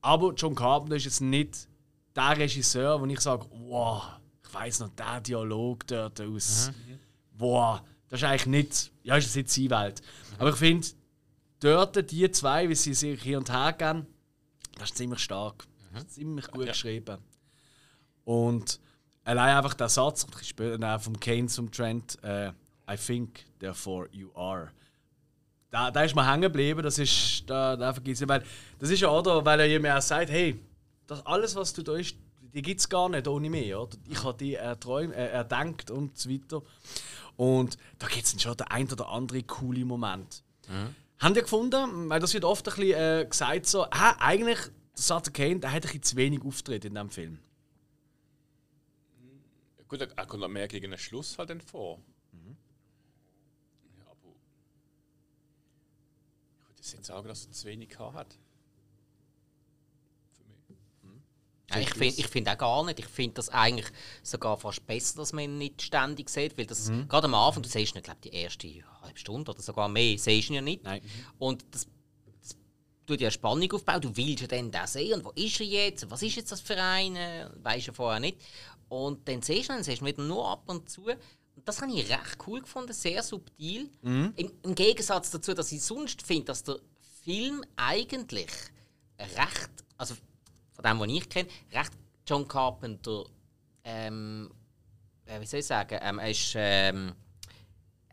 Aber John Carpenter ist jetzt nicht der Regisseur, wo ich sage, wow, ich weiß noch, der Dialog dort aus. Wow, das ist eigentlich nicht, ja, ist jetzt nicht seine Welt. Aber ich finde, dort die zwei, wie sie sich hier und her gehen, das ist ziemlich stark. Das ist ziemlich gut Ja. geschrieben. Und allein einfach der Satz, später vom Kane zum Trent, äh, I think, therefore you are. Da, da ist mir hängen geblieben, das ist, da, da vergiss ich, weil das ist ja, oder, weil er mir auch sagt, hey, das alles, was du da ist, die gibt es gar nicht ohne mich, oder? Ich habe die erträumt, äh, erdenkt und so weiter. Und da gibt es schon der ein oder andere coole Moment. Haben ihr gefunden, weil das wird oft ein bisschen äh, gesagt so, ah, eigentlich, der Sutter Kane, der hat ein bisschen zu wenig Auftritt in diesem Film. Gut, er kommt noch mehr gegen den Schluss halt dann vor. Ja, aber ich würde jetzt sagen, dass er zu wenig hat. Für mich. Ja, ich finde ich find auch gar nicht. Ich finde das eigentlich sogar fast besser, dass man ihn nicht ständig sieht. Weil das gerade am Anfang, du siehst ihn, glaube die erste halbe Stunde oder sogar mehr, siehst du ihn ja nicht. Nein. Und das, das tut ja Spannung aufbauen. Du willst ja dann den sehen und wo ist er jetzt? Was ist jetzt das für? Weißt du vorher nicht. Und dann siehst du ihn, dann siehst du ihn wieder nur ab und zu. Das habe ich recht cool gefunden, sehr subtil. Im, Im Gegensatz dazu, dass ich sonst finde, dass der Film eigentlich recht, also von dem, was ich kenne, recht John Carpenter, ähm, äh, wie soll ich sagen, ähm, er, ist, ähm,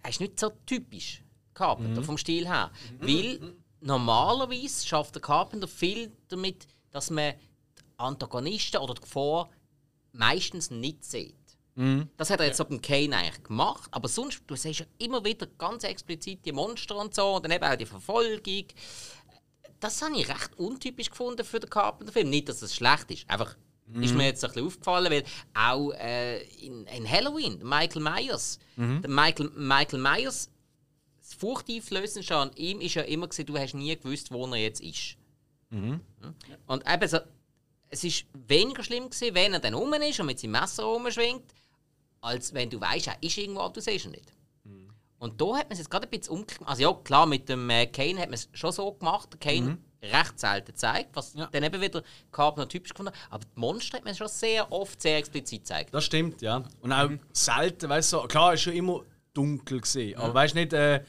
er ist nicht so typisch Carpenter vom Stil her. Weil normalerweise schafft der Carpenter viel damit, dass man die Antagonisten oder die Gefahr meistens nicht sieht. Das hat er jetzt ja. beim Kane eigentlich gemacht, aber sonst, du siehst ja immer wieder ganz explizit die Monster und so und dann eben auch die Verfolgung. Das habe ich recht untypisch gefunden für den Carpenter-Film. Nicht, dass es schlecht ist, einfach ist mir jetzt ein bisschen aufgefallen, weil auch äh, in, in Halloween, Michael Myers, der Michael, Michael Myers, das Furchteinflößendste an ihm ist ja immer gewesen, du hast nie gewusst, wo er jetzt ist. Und eben so, es ist weniger schlimm gewesen, wenn er dann rum ist und mit seinem Messer rumschwingt, als wenn du weißt, er ist irgendwo, du siehst ihn nicht. Und da hat man es jetzt gerade ein bisschen umgekehrt. Also ja, klar, mit dem äh, Kane hat man es schon so gemacht. Der Kane recht selten gezeigt, was Ja. dann eben wieder Carpenter typisch gefunden hat. Aber die Monster hat man schon sehr oft sehr explizit gezeigt. Das stimmt, ja. Und auch selten, weißt du, so, klar, ist schon immer dunkel gesehen. Aber weißt du nicht, äh,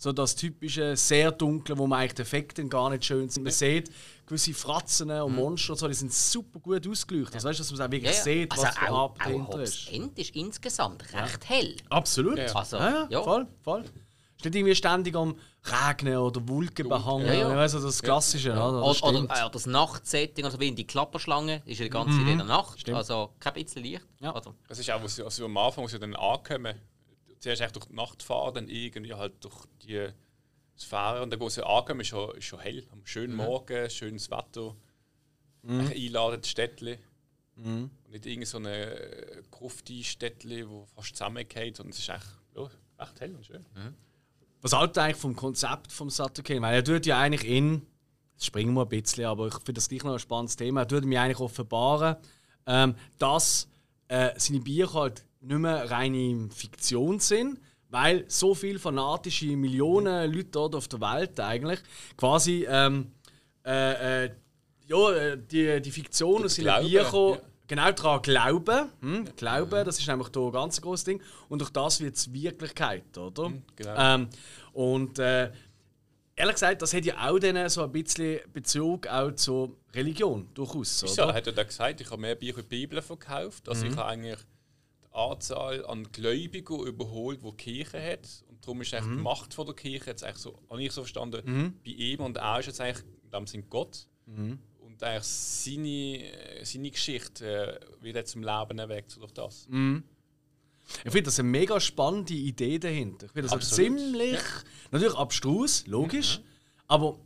so das typische sehr dunkle, wo man eigentlich die Effekte gar nicht schön sind. Man sieht gewisse Fratzen und Monster und so, die sind super gut ausgeleuchtet. Also, weißt du, dass man es auch wirklich sieht, also was für auch, Arbeit dahinter ist. End ist insgesamt recht hell. Absolut. Ja. Also, ja, ja, ja. voll, voll. Ist nicht irgendwie ständig am Regnen oder Wolken behangen. Ja, ja. Also das Klassische, oder? Das Oder, oder äh, das Nachtsetting, also wie in die Klapperschlange, ist ja die ganze Zeit in der Nacht. Stimmt. Also kein bisschen Licht. Ja. Also, Das ist auch, was sie, also am Anfang, wo sie dann ankommen, zuerst echt durch die Nacht fahren, dann irgendwie halt durch die Sphäre und dann, wo sie ankommen, ist schon, ist schon hell. Am schönen Morgen, schönes Wetter, mhm. einladendes Städtchen. Und nicht irgend so eine grufti Städtchen, wo fast zusammengeht, sondern es ist echt ja, recht hell und schön. Was halt eigentlich vom Konzept vom Satoke, weil er tut ja eigentlich in, jetzt springen wir ein bisschen, aber ich finde das gleich noch ein spannendes Thema, er tut mir eigentlich offenbaren, ähm, dass äh, seine Bücher halt nicht mehr reine Fiktion sind, weil so viele fanatische Millionen Leute dort auf der Welt eigentlich quasi ähm, äh, äh, ja, äh, die, die Fiktion aus Glauben, Büchern ja. genau daran glauben. Hm? Glauben, das ist nämlich da ein ganz großes Ding. Und durch das wird es Wirklichkeit, oder? genau. Ähm, und äh, ehrlich gesagt, das hat ja auch dann so ein bisschen Bezug auch zur Religion durchaus, Wieso? oder? Hat er da gesagt, ich habe mehr Bücher Bibel verkauft. Also ich habe eigentlich Anzahl an Gläubigen überholt, die die Kirche hat. Und darum ist eigentlich die Macht von der Kirche jetzt eigentlich so, habe ich so verstanden, bei ihm. Und er ist jetzt eigentlich in dem Sinn Gott. Und eigentlich seine, äh, seine Geschichte äh, wird jetzt zum Leben erweckt durch das. Ich finde das eine mega spannende Idee dahinter. Ich finde das Absolut. ziemlich, natürlich abstrus, logisch, aber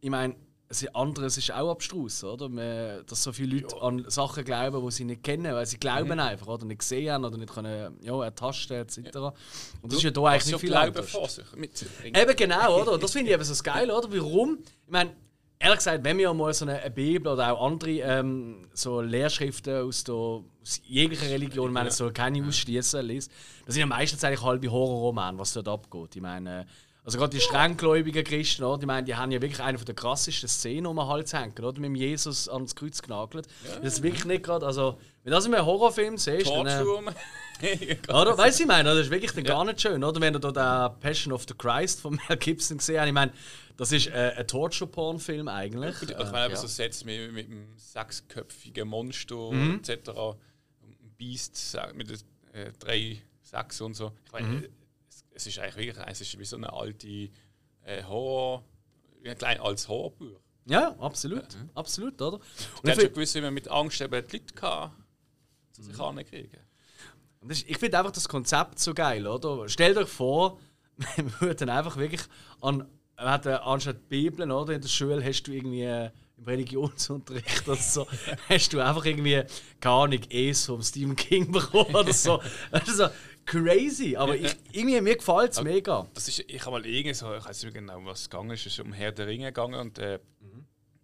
ich meine, es ist- anderes ist auch abstrus, oder? Man, dass so viele Leute an Sachen glauben, die sie nicht kennen, weil sie glauben einfach, oder nicht gesehen haben oder nicht können, ja, ertasten etc. Und das ist ja da eigentlich nicht viel Glauben vor sich mit sich bringt. Eben genau, oder? Und Das finde ich eben so das Geile, oder? Warum? Ich meine, ehrlich gesagt, wenn wir mal so eine, eine Bibel oder auch andere ähm, so Lehrschriften aus, der, aus jeglicher Religion, ich meine, es soll keine ausschließen, liest, das sind ja meistens eigentlich halbe Horrorromane, was dort abgeht. Ich meine, also gerade die strenggläubigen Christen, oder? Ich meine, die haben ja wirklich eine der krassesten Szenen um den Hals hängen, oder? Mit dem Jesus ans Kreuz genagelt. Das ist wirklich nicht gerade, also, wenn du das in einem Horrorfilm siehst, dann, äh, oder? Weißt du, ich meine, das ist wirklich dann gar nicht schön, oder? Wenn du da den Passion of the Christ von Mel Gibson gesehen hast, ich meine, das ist äh, ein Torture-Porn-Film eigentlich. Gut, ich meine, eben so Sätze mit, mit einem sechsköpfigen Monster Mhm. etc. Ein Beast mit den, äh, drei Sechs und so. Ich meine, Mhm. Es, ist eigentlich wirklich, es ist wie so eine alte äh, Horror, wie ein kleines altes Horrorbuch. Ja, absolut. Absolut, oder? Und habe schon finde gewusst, wie man mit Angst eben die Leute kann, zu sich Mhm. kriegen. ich find einfach das Konzept so geil, oder? Stellt euch vor, wir würden einfach wirklich an. Anstatt Bibeln, oder? In der Schule hast du irgendwie äh, im Religionsunterricht oder so, hast du einfach irgendwie, keine Ahnung, Es vom Stephen King bekommen oder so. Das ist so crazy, aber ich, irgendwie, mir gefällt es mega. Das ist, ich habe mal irgendwie so, ich weiß nicht genau, was es gegangen ist, es ist um Herr der Ringe gegangen und äh,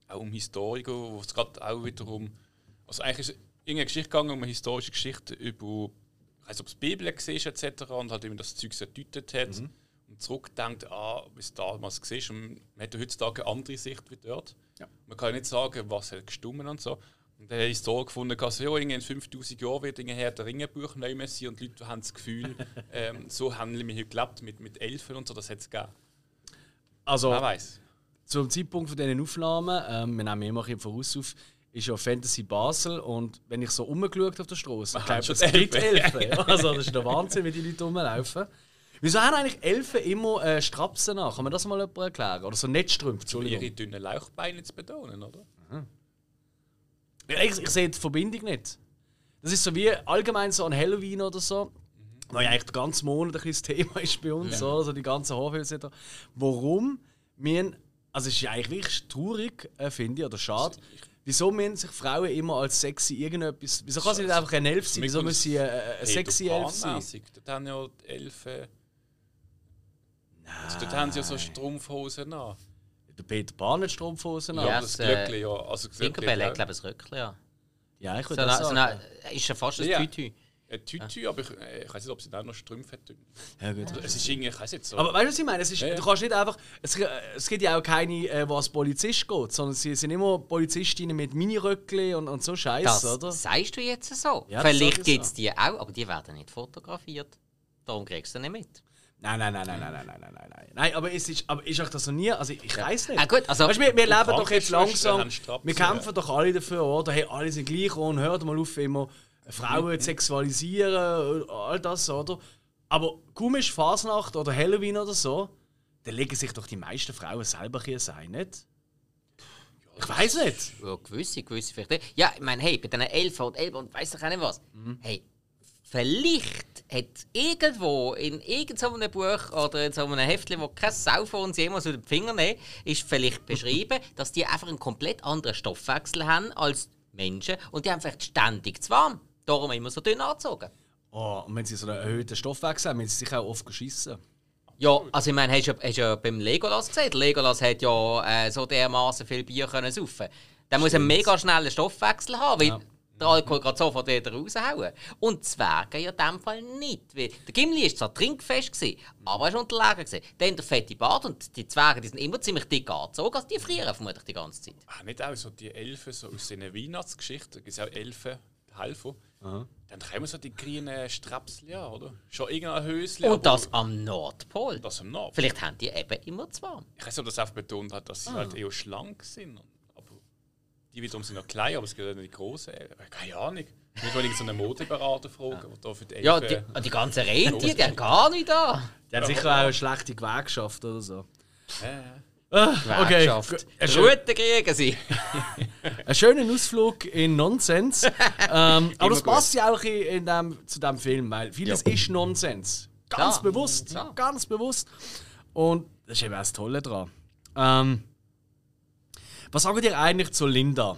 auch um Historiker, wo es gerade auch wiederum, also eigentlich ist es irgendeine Geschichte gegangen, um eine historische Geschichte über, ich weiß ob es die Bibel war etc. und halt eben das Zeug gedeutet hat. Und und zurückdenkt, ah, wie es damals war. Und man hat heutzutage eine andere Sicht wie dort. Ja. Man kann nicht sagen, was hat gestummen und so. Und dann habe ich so gefunden, dass ja, in 5000 Jahren wird Herr der Ringenbuch neu mehr sein und die Leute haben das Gefühl, ähm, so haben wir hier gelebt mit, mit Elfen und so, das hat es gegeben. Also, Wer weiß. zum Zeitpunkt von diesen Aufnahmen, ähm, wir nehmen immer ein voraus auf, ist ja Fantasy Basel und wenn ich so rumgeschaut auf der Straße, ich glaube, es gibt Elfen. Also, das ist der Wahnsinn, wie die Leute rumlaufen. Wieso haben eigentlich Elfen immer äh, Strapsen nach? Kann man das mal jemand erklären? Oder so Netzstrümpfe, Um ihre dünnen Lauchbeine zu betonen, oder? Ja, Ich, ich sehe die Verbindung nicht. Das ist so wie allgemein so an Halloween oder so. Weil ja eigentlich der ganze Monat ein das Thema ist bei uns, so, also die ganzen Horrorfilme. Warum wir, also es ist ja eigentlich wirklich traurig, äh, finde ich, oder schade, wieso müssen sich Frauen immer als sexy irgendetwas. Wieso kann sie nicht einfach ein Elf sein? Wieso müssen sie äh, eine sexy Elf sein? Dort haben ja die Elfen. Also dort haben sie ja so Strumpfhosen an. Der Peter Pan hat Strumpfhosen an. Ja, Aber das äh, Glöckli, ja. Also das Glöckli Tinkerbell hat, glaube ich, ein Röckchen, ja. Ja, ich So würde eine, das so sagen. eine, ist ja fast ein Ja. Tütü. Ein Tütü, aber ich, äh, ich weiß nicht, ob sie da noch Strümpfe hat. Ja, gut. Es ist irgendwie, ich weiß nicht so. Aber weißt du, was ich meine? Es ist, Ja, ja. Du kannst nicht einfach. Es, es gibt ja auch keine, äh, wo als Polizist geht, sondern sie sind immer Polizistinnen mit Miniröckli und, und so Scheiß, Das oder? sagst du jetzt so. Ja, Vielleicht gibt es so. die auch, aber die werden nicht fotografiert. Darum kriegst du sie nicht mit. Nein, nein, nein, nein, nein, nein, nein, nein, nein, nein. Aber es ist, aber ist euch das noch nie. Also ich weiß nicht. Ah, gut, also- weißt, wir, wir leben doch jetzt langsam. Wir kämpfen doch alle dafür, oder? Hey, alle sind gleich und hört mal auf, immer Frauen zu sexualisieren, all das, oder? Aber ist Fasnacht oder Halloween oder so, dann legen sich doch die meisten Frauen selber hier sein, nicht? Ich weiß nicht. Ja, gewisse, gewisse vielleicht. nicht. Ja, ich meine, hey, bei diesen Elfen und Elben und weiss doch auch nicht was. Hey, vielleicht hat irgendwo in irgendeinem Buch oder in so einem Heftchen, wo kein Sau von uns jemals über den Finger nehmen, ist vielleicht beschrieben, dass die einfach einen komplett anderen Stoffwechsel haben als Menschen und die haben vielleicht ständig zu warm. Darum immer so dünn angezogen. Oh, und wenn sie so einen erhöhten Stoffwechsel haben, müssen sie sich auch oft geschissen. Ja, also ich meine, hast du ja, hast ja beim Legolas gesehen? Der Legolas hat ja äh, so dermaßen viel Bier können saufen. Der muss einen mega schnellen Stoffwechsel haben, weil der Alkohol gerade sofort wieder raushauen. Und Zwerge ja in dem Fall nicht. Weil der Gimli war zwar trinkfest, gewesen, aber er war unterlegen. Gewesen. Dann der fette Bart und die Zwerge die sind immer ziemlich dick angezogen, also die frieren vermutlich die ganze Zeit. Ah, nicht auch so die Elfen so aus den Weihnachtsgeschichten. Da gibt es auch Elfen, die helfen. Dann kommen so die grünen Strapsel an, oder? Schon irgendein Höschen. Und das am Nordpol. das am Nord. Vielleicht haben die eben immer zu warm. Ich weiß nicht, ob das einfach betont hat, dass sie halt eher schlank sind. Die wiederum sind noch klein, aber es gibt ja nicht die großen. Elfen. Keine Ahnung. Ich mal so einen Modeberater fragen, der da für die Elfen... Ja, die, die ganzen Rentiere, die haben gar nicht da. Die haben sicher auch eine schlechte Gewerkschaft oder so. Ja, ja. Ah, okay, Gewerkschaft. gut. Ein, schön, Route kriegen sie. ein schöner Ausflug in Nonsens. ähm, aber das gut. passt ja auch in, in dem, zu diesem Film, weil vieles ist Nonsens. Ganz Ja. bewusst. Ja. Ganz bewusst. Und das ist eben auch das Tolle daran. Ähm, was sagt ihr eigentlich zu Linda?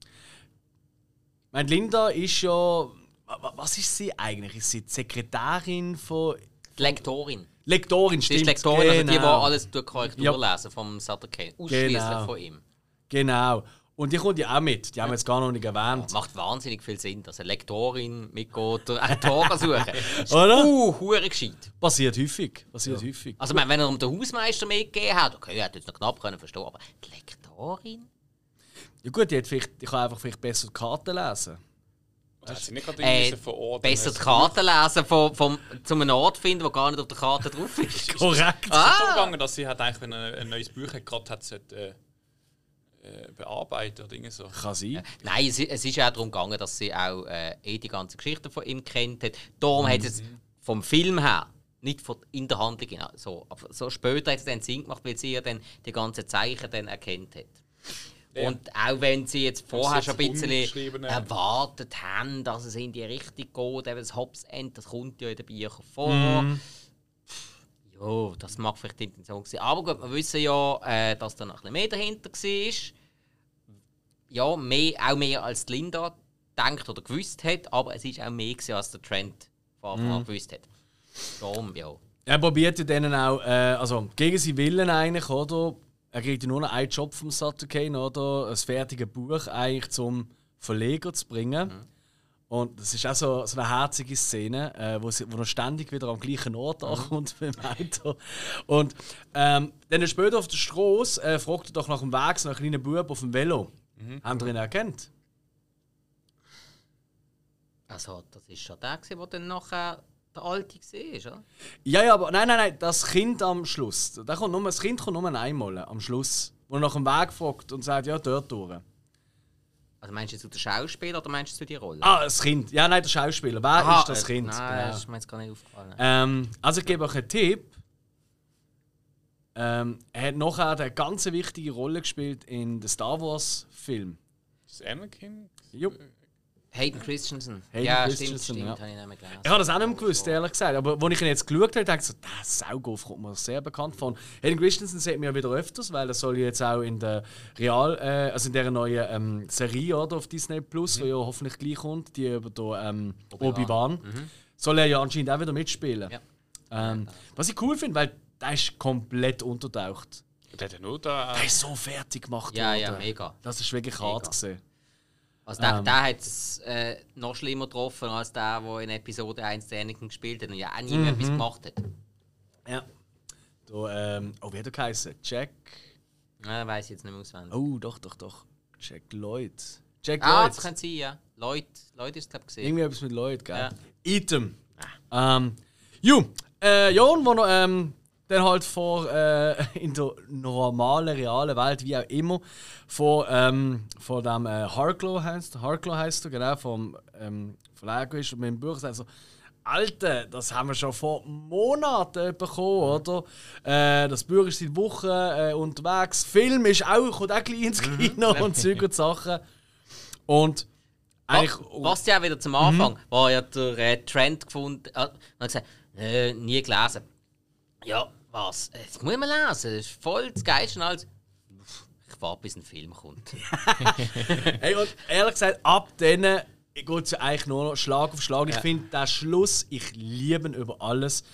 Ich meine, Linda ist ja. wa- wa- Was ist sie eigentlich? Ist sie die Sekretärin von. Die Lektorin. Lektorin, Sie stimmt. ist Lektorin, also die, die genau. alles durch Korrektur Ja. lesen vom Sutter Kane. Ausschließlich Genau. von ihm. Genau. Und die kommt ja auch mit. Die haben wir jetzt gar noch nicht erwähnt. Macht wahnsinnig viel Sinn, dass eine Lektorin mitgeht und Autoren suchen. Oder? Uh, hure gescheit. Passiert häufig. Passiert häufig. Also, wenn er um den Hausmeister mitgegeben hat, okay, er hat jetzt noch knapp können verstehen, aber die Lektorin? Ja gut, die, hat vielleicht, die kann einfach vielleicht besser die Karten lesen. Hat sie nicht gerade Äh, verordnet? besser die Karten lesen, von, vom, zum einen Ort finden, der gar nicht auf der Karte drauf ist. Korrekt. Ah! gegangen, dass sie hat eigentlich, wenn er ein neues Buch hat, gerade hat, sollte, äh, äh, bearbeiten oder so. Kann sein. Nein, es, es ist auch darum gegangen, dass sie auch äh, eh die ganze Geschichte von ihm kennt hat. Darum hat es vom Film her, nicht von, in der Handlung, genau, so, aber so später hat es dann Sinn gemacht, weil sie ja dann die ganzen Zeichen dann erkannt hat. Ja. Und auch wenn sie jetzt vorher schon ein bisschen erwartet haben, dass es in die Richtung geht, eben das Hobbs End, das kommt ja in den Büchern vor. Ja, das mag vielleicht die Intention sein. Aber gut, wir wissen ja, äh, dass da noch ein bisschen mehr dahinter war. Ja, mehr, auch mehr als Linda denkt oder gewusst hat, aber es ist auch mehr gewesen, als der Trent von Anfang an gewusst hat. Darum, ja. Er probiert ja denen auch, äh, also gegen seinen Willen eigentlich, oder? Er kriegt ja nur noch einen Job vom Sutter Kane, oder? Ein fertiges Buch eigentlich zum Verleger zu bringen. Und das ist auch so, so eine herzige Szene, äh, wo, sie, wo er ständig wieder am gleichen Ort ankommt beim Auto. Und ähm, dann später auf der Straße äh, fragt er doch nach dem Weg so einen kleinen Bub auf dem Velo. Habt ihr ihn erkannt? Also, das ist schon der, der dann nachher der Alte war, oder? Ja, ja, aber nein, nein, nein, das Kind am Schluss. Da kommt nur, das Kind kommt nur einmal am Schluss. Wo er nach dem Weg fragt und sagt, ja, dort durch. Also meinst du jetzt den Schauspieler oder meinst du die Rolle? Ah, das Kind. Ja, nein, der Schauspieler. Wer Aha, ist das äh, Kind? Nein, Genau. das ist mir jetzt gar nicht aufgefallen. Ähm, also ich gebe euch einen Tipp. Ähm, er hat nachher eine ganz wichtige Rolle gespielt in den Star Wars Film. Das Anakin? Jupp. Hayden Christensen. Hayden ja, Christensen, stimmt, stimmt, ja. habe ich nicht mehr gelesen. Ich habe das auch nicht mehr gewusst, ehrlich gesagt. Aber als ich ihn jetzt geschaut habe, dachte ich so, der Saugoff kommt mir sehr bekannt vor. Hayden Christensen sieht man ja wieder öfters, weil er soll ja jetzt auch in der Real, äh, also in der neuen ähm, Serie oder, auf Disney Plus, die ja hoffentlich gleich kommt, die über der, ähm, Obi-Wan, soll er ja anscheinend auch wieder mitspielen. Ja. Ähm, was ich cool finde, weil der ist komplett untertaucht. Der hat ja nur da. Der ist so fertig gemacht Ja, worden. ja, mega. Das ist wirklich Mega. hart gesehen. Also der, Ähm. der hat es äh, noch schlimmer getroffen als der, der in Episode 1 den Anakin gespielt hat und ja auch nie mehr Mhm. etwas gemacht hat. Ja. Da, ähm, oh, wie hat er geheißen? Jack. Ja, weiß ich jetzt nicht mehr auswendig. Oh, doch, doch, doch. Jack Lloyd. Jack ah, Lloyd. das könnte sein, ja. Leute, Leute ist es, glaube ich, gesehen. Irgendwie etwas mit Lloyd, gell? Ja. Item. Ähm, ju, äh, Jon, wo noch, ähm, dann halt vor, äh, in der normalen, realen Welt, wie auch immer, vor, ähm, vor dem äh, Harklow heißt, Harklow heißt er, genau, vom ähm, Verlag ist und mit dem Buch sagt so, Alter, das haben wir schon vor Monaten bekommen, oder? Äh, das Buch ist seit Wochen äh, unterwegs. Film ist auch, kommt auch gleich ins Kino und Zeug und Sachen. Und eigentlich. Was, ja auch wieder zum Anfang, war ja der äh, Trend gefunden, äh, und hat gesagt, äh, nie gelesen. Ja, was? Äh, Das muss man lesen, das ist voll das Geilste alles. Ich warte, bis ein Film kommt. Hey, und ehrlich gesagt, ab denen geht es ja eigentlich nur noch Schlag auf Schlag. Ich finde den Schluss, ich liebe ihn über alles.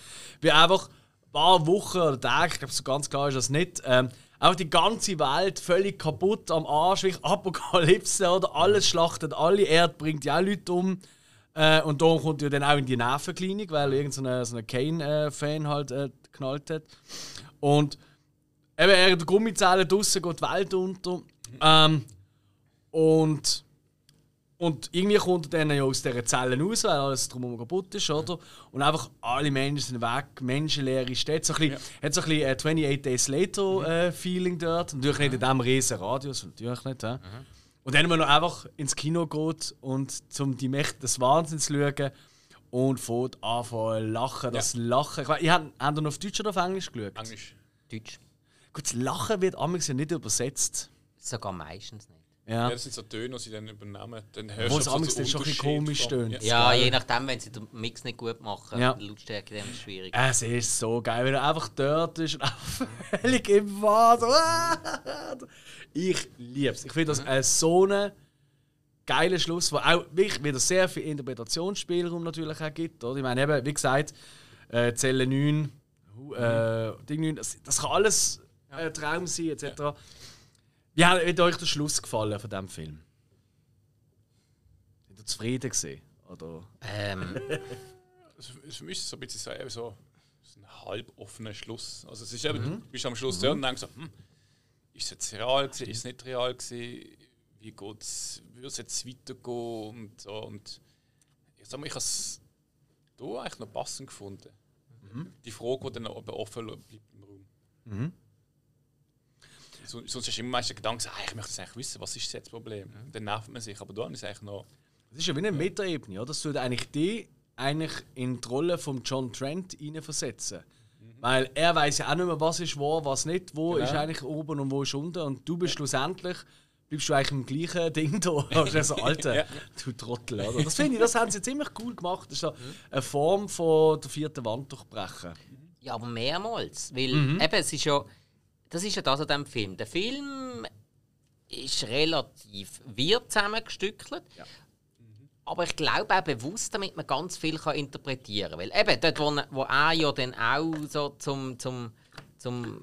Wie einfach ein paar Wochen oder Tage, ich glaube, so ganz klar ist das nicht, ähm, auch die ganze Welt völlig kaputt am Arsch, wie Apokalypse oder alles schlachtet alle, Erde bringt ja auch Leute um. Äh, und darum kommt er dann auch in die Nervenklinik, weil irgendein so ein Kane-Fan halt äh, geknallt hat. Und eben, er der Gummizelle draußen geht die Welt unter. Ähm, und, und irgendwie kommt er dann ja aus dieser Zellen raus, weil alles drumherum kaputt ist, oder? Und einfach alle Menschen sind weg, menschenleere Städte. So ein bisschen, Hat so ein bisschen äh, 28 Days Later äh, Feeling dort. Natürlich nicht in diesem riesen Radius, natürlich nicht. Äh. Und dann, wenn man einfach ins Kino geht und zum die Mächte des Wahnsinns zu schauen und fängt an zu lachen. Das Lachen. Ich weiß, ihr habt, habt ihr noch auf Deutsch oder auf Englisch geschaut? Englisch. Deutsch. Gut, das Lachen wird amigs ja nicht übersetzt. Sogar meistens nicht. Ja, Ja. das sind so Töne, die sie dann übernehmen. Dann hörst Wo du es amigs den dann schon ein bisschen komisch von- tönt. Ja. Je nachdem, wenn sie den Mix nicht gut machen, Ja. die Lautstärke dann ist schwierig. Es ist so geil, wenn er einfach dort ist und einfach völlig im. So. Ich liebe es. Ich finde das äh, so ein geiler Schluss, wo auch wieder sehr viel Interpretationsspielraum natürlich auch gibt. Oder? Ich meine, eben, wie gesagt, äh, Zelle 9, hu- äh, Ding 9, das, das kann alles äh, Traum sein, etc. Wie hat, hat euch der Schluss gefallen von diesem Film? Seid ihr zufrieden gesehen? Oder? Ähm, für mich ist es so ein bisschen so, so, ein halb offener Schluss. Also es ist eben, Mhm. du bist am Schluss da und denkst so, hm, ist es jetzt real gewesen, ist es nicht real gewesen, wie geht's, würde es jetzt weitergehen und so. Und ich sag mal, ich habe es eigentlich noch passend gefunden. Mhm. Die Frage, die dann aber offen bleibt im Raum. So, sonst hast du immer meistens Gedanken, ah, ich möchte jetzt eigentlich wissen, was ist jetzt das Problem. Dann nervt man sich, aber da ist es eigentlich noch... Das ist ja wie eine Metaebene, oder? Das würde eigentlich die eigentlich in die Rolle von John Trent hineinversetzen. Weil er weiß ja auch nicht mehr, was ist wo, was nicht, wo Genau. ist eigentlich oben und wo ist unten. Und du bist schlussendlich, bleibst du eigentlich im gleichen Ding da. Also so, Alter, Ja. du Trottel. Oder? Das finde ich, das haben sie ziemlich cool gemacht. Das ist so eine Form von der vierten Wand durchbrechen. ja, aber mehrmals. Weil Mhm. eben, es ist ja. Das ist ja das an diesem Film. Der Film ist relativ wir zusammengestückelt. Aber ich glaube auch bewusst, damit man ganz viel kann interpretieren kann. Weil eben, dort, wo, wo er ja dann auch so zum, zum, zum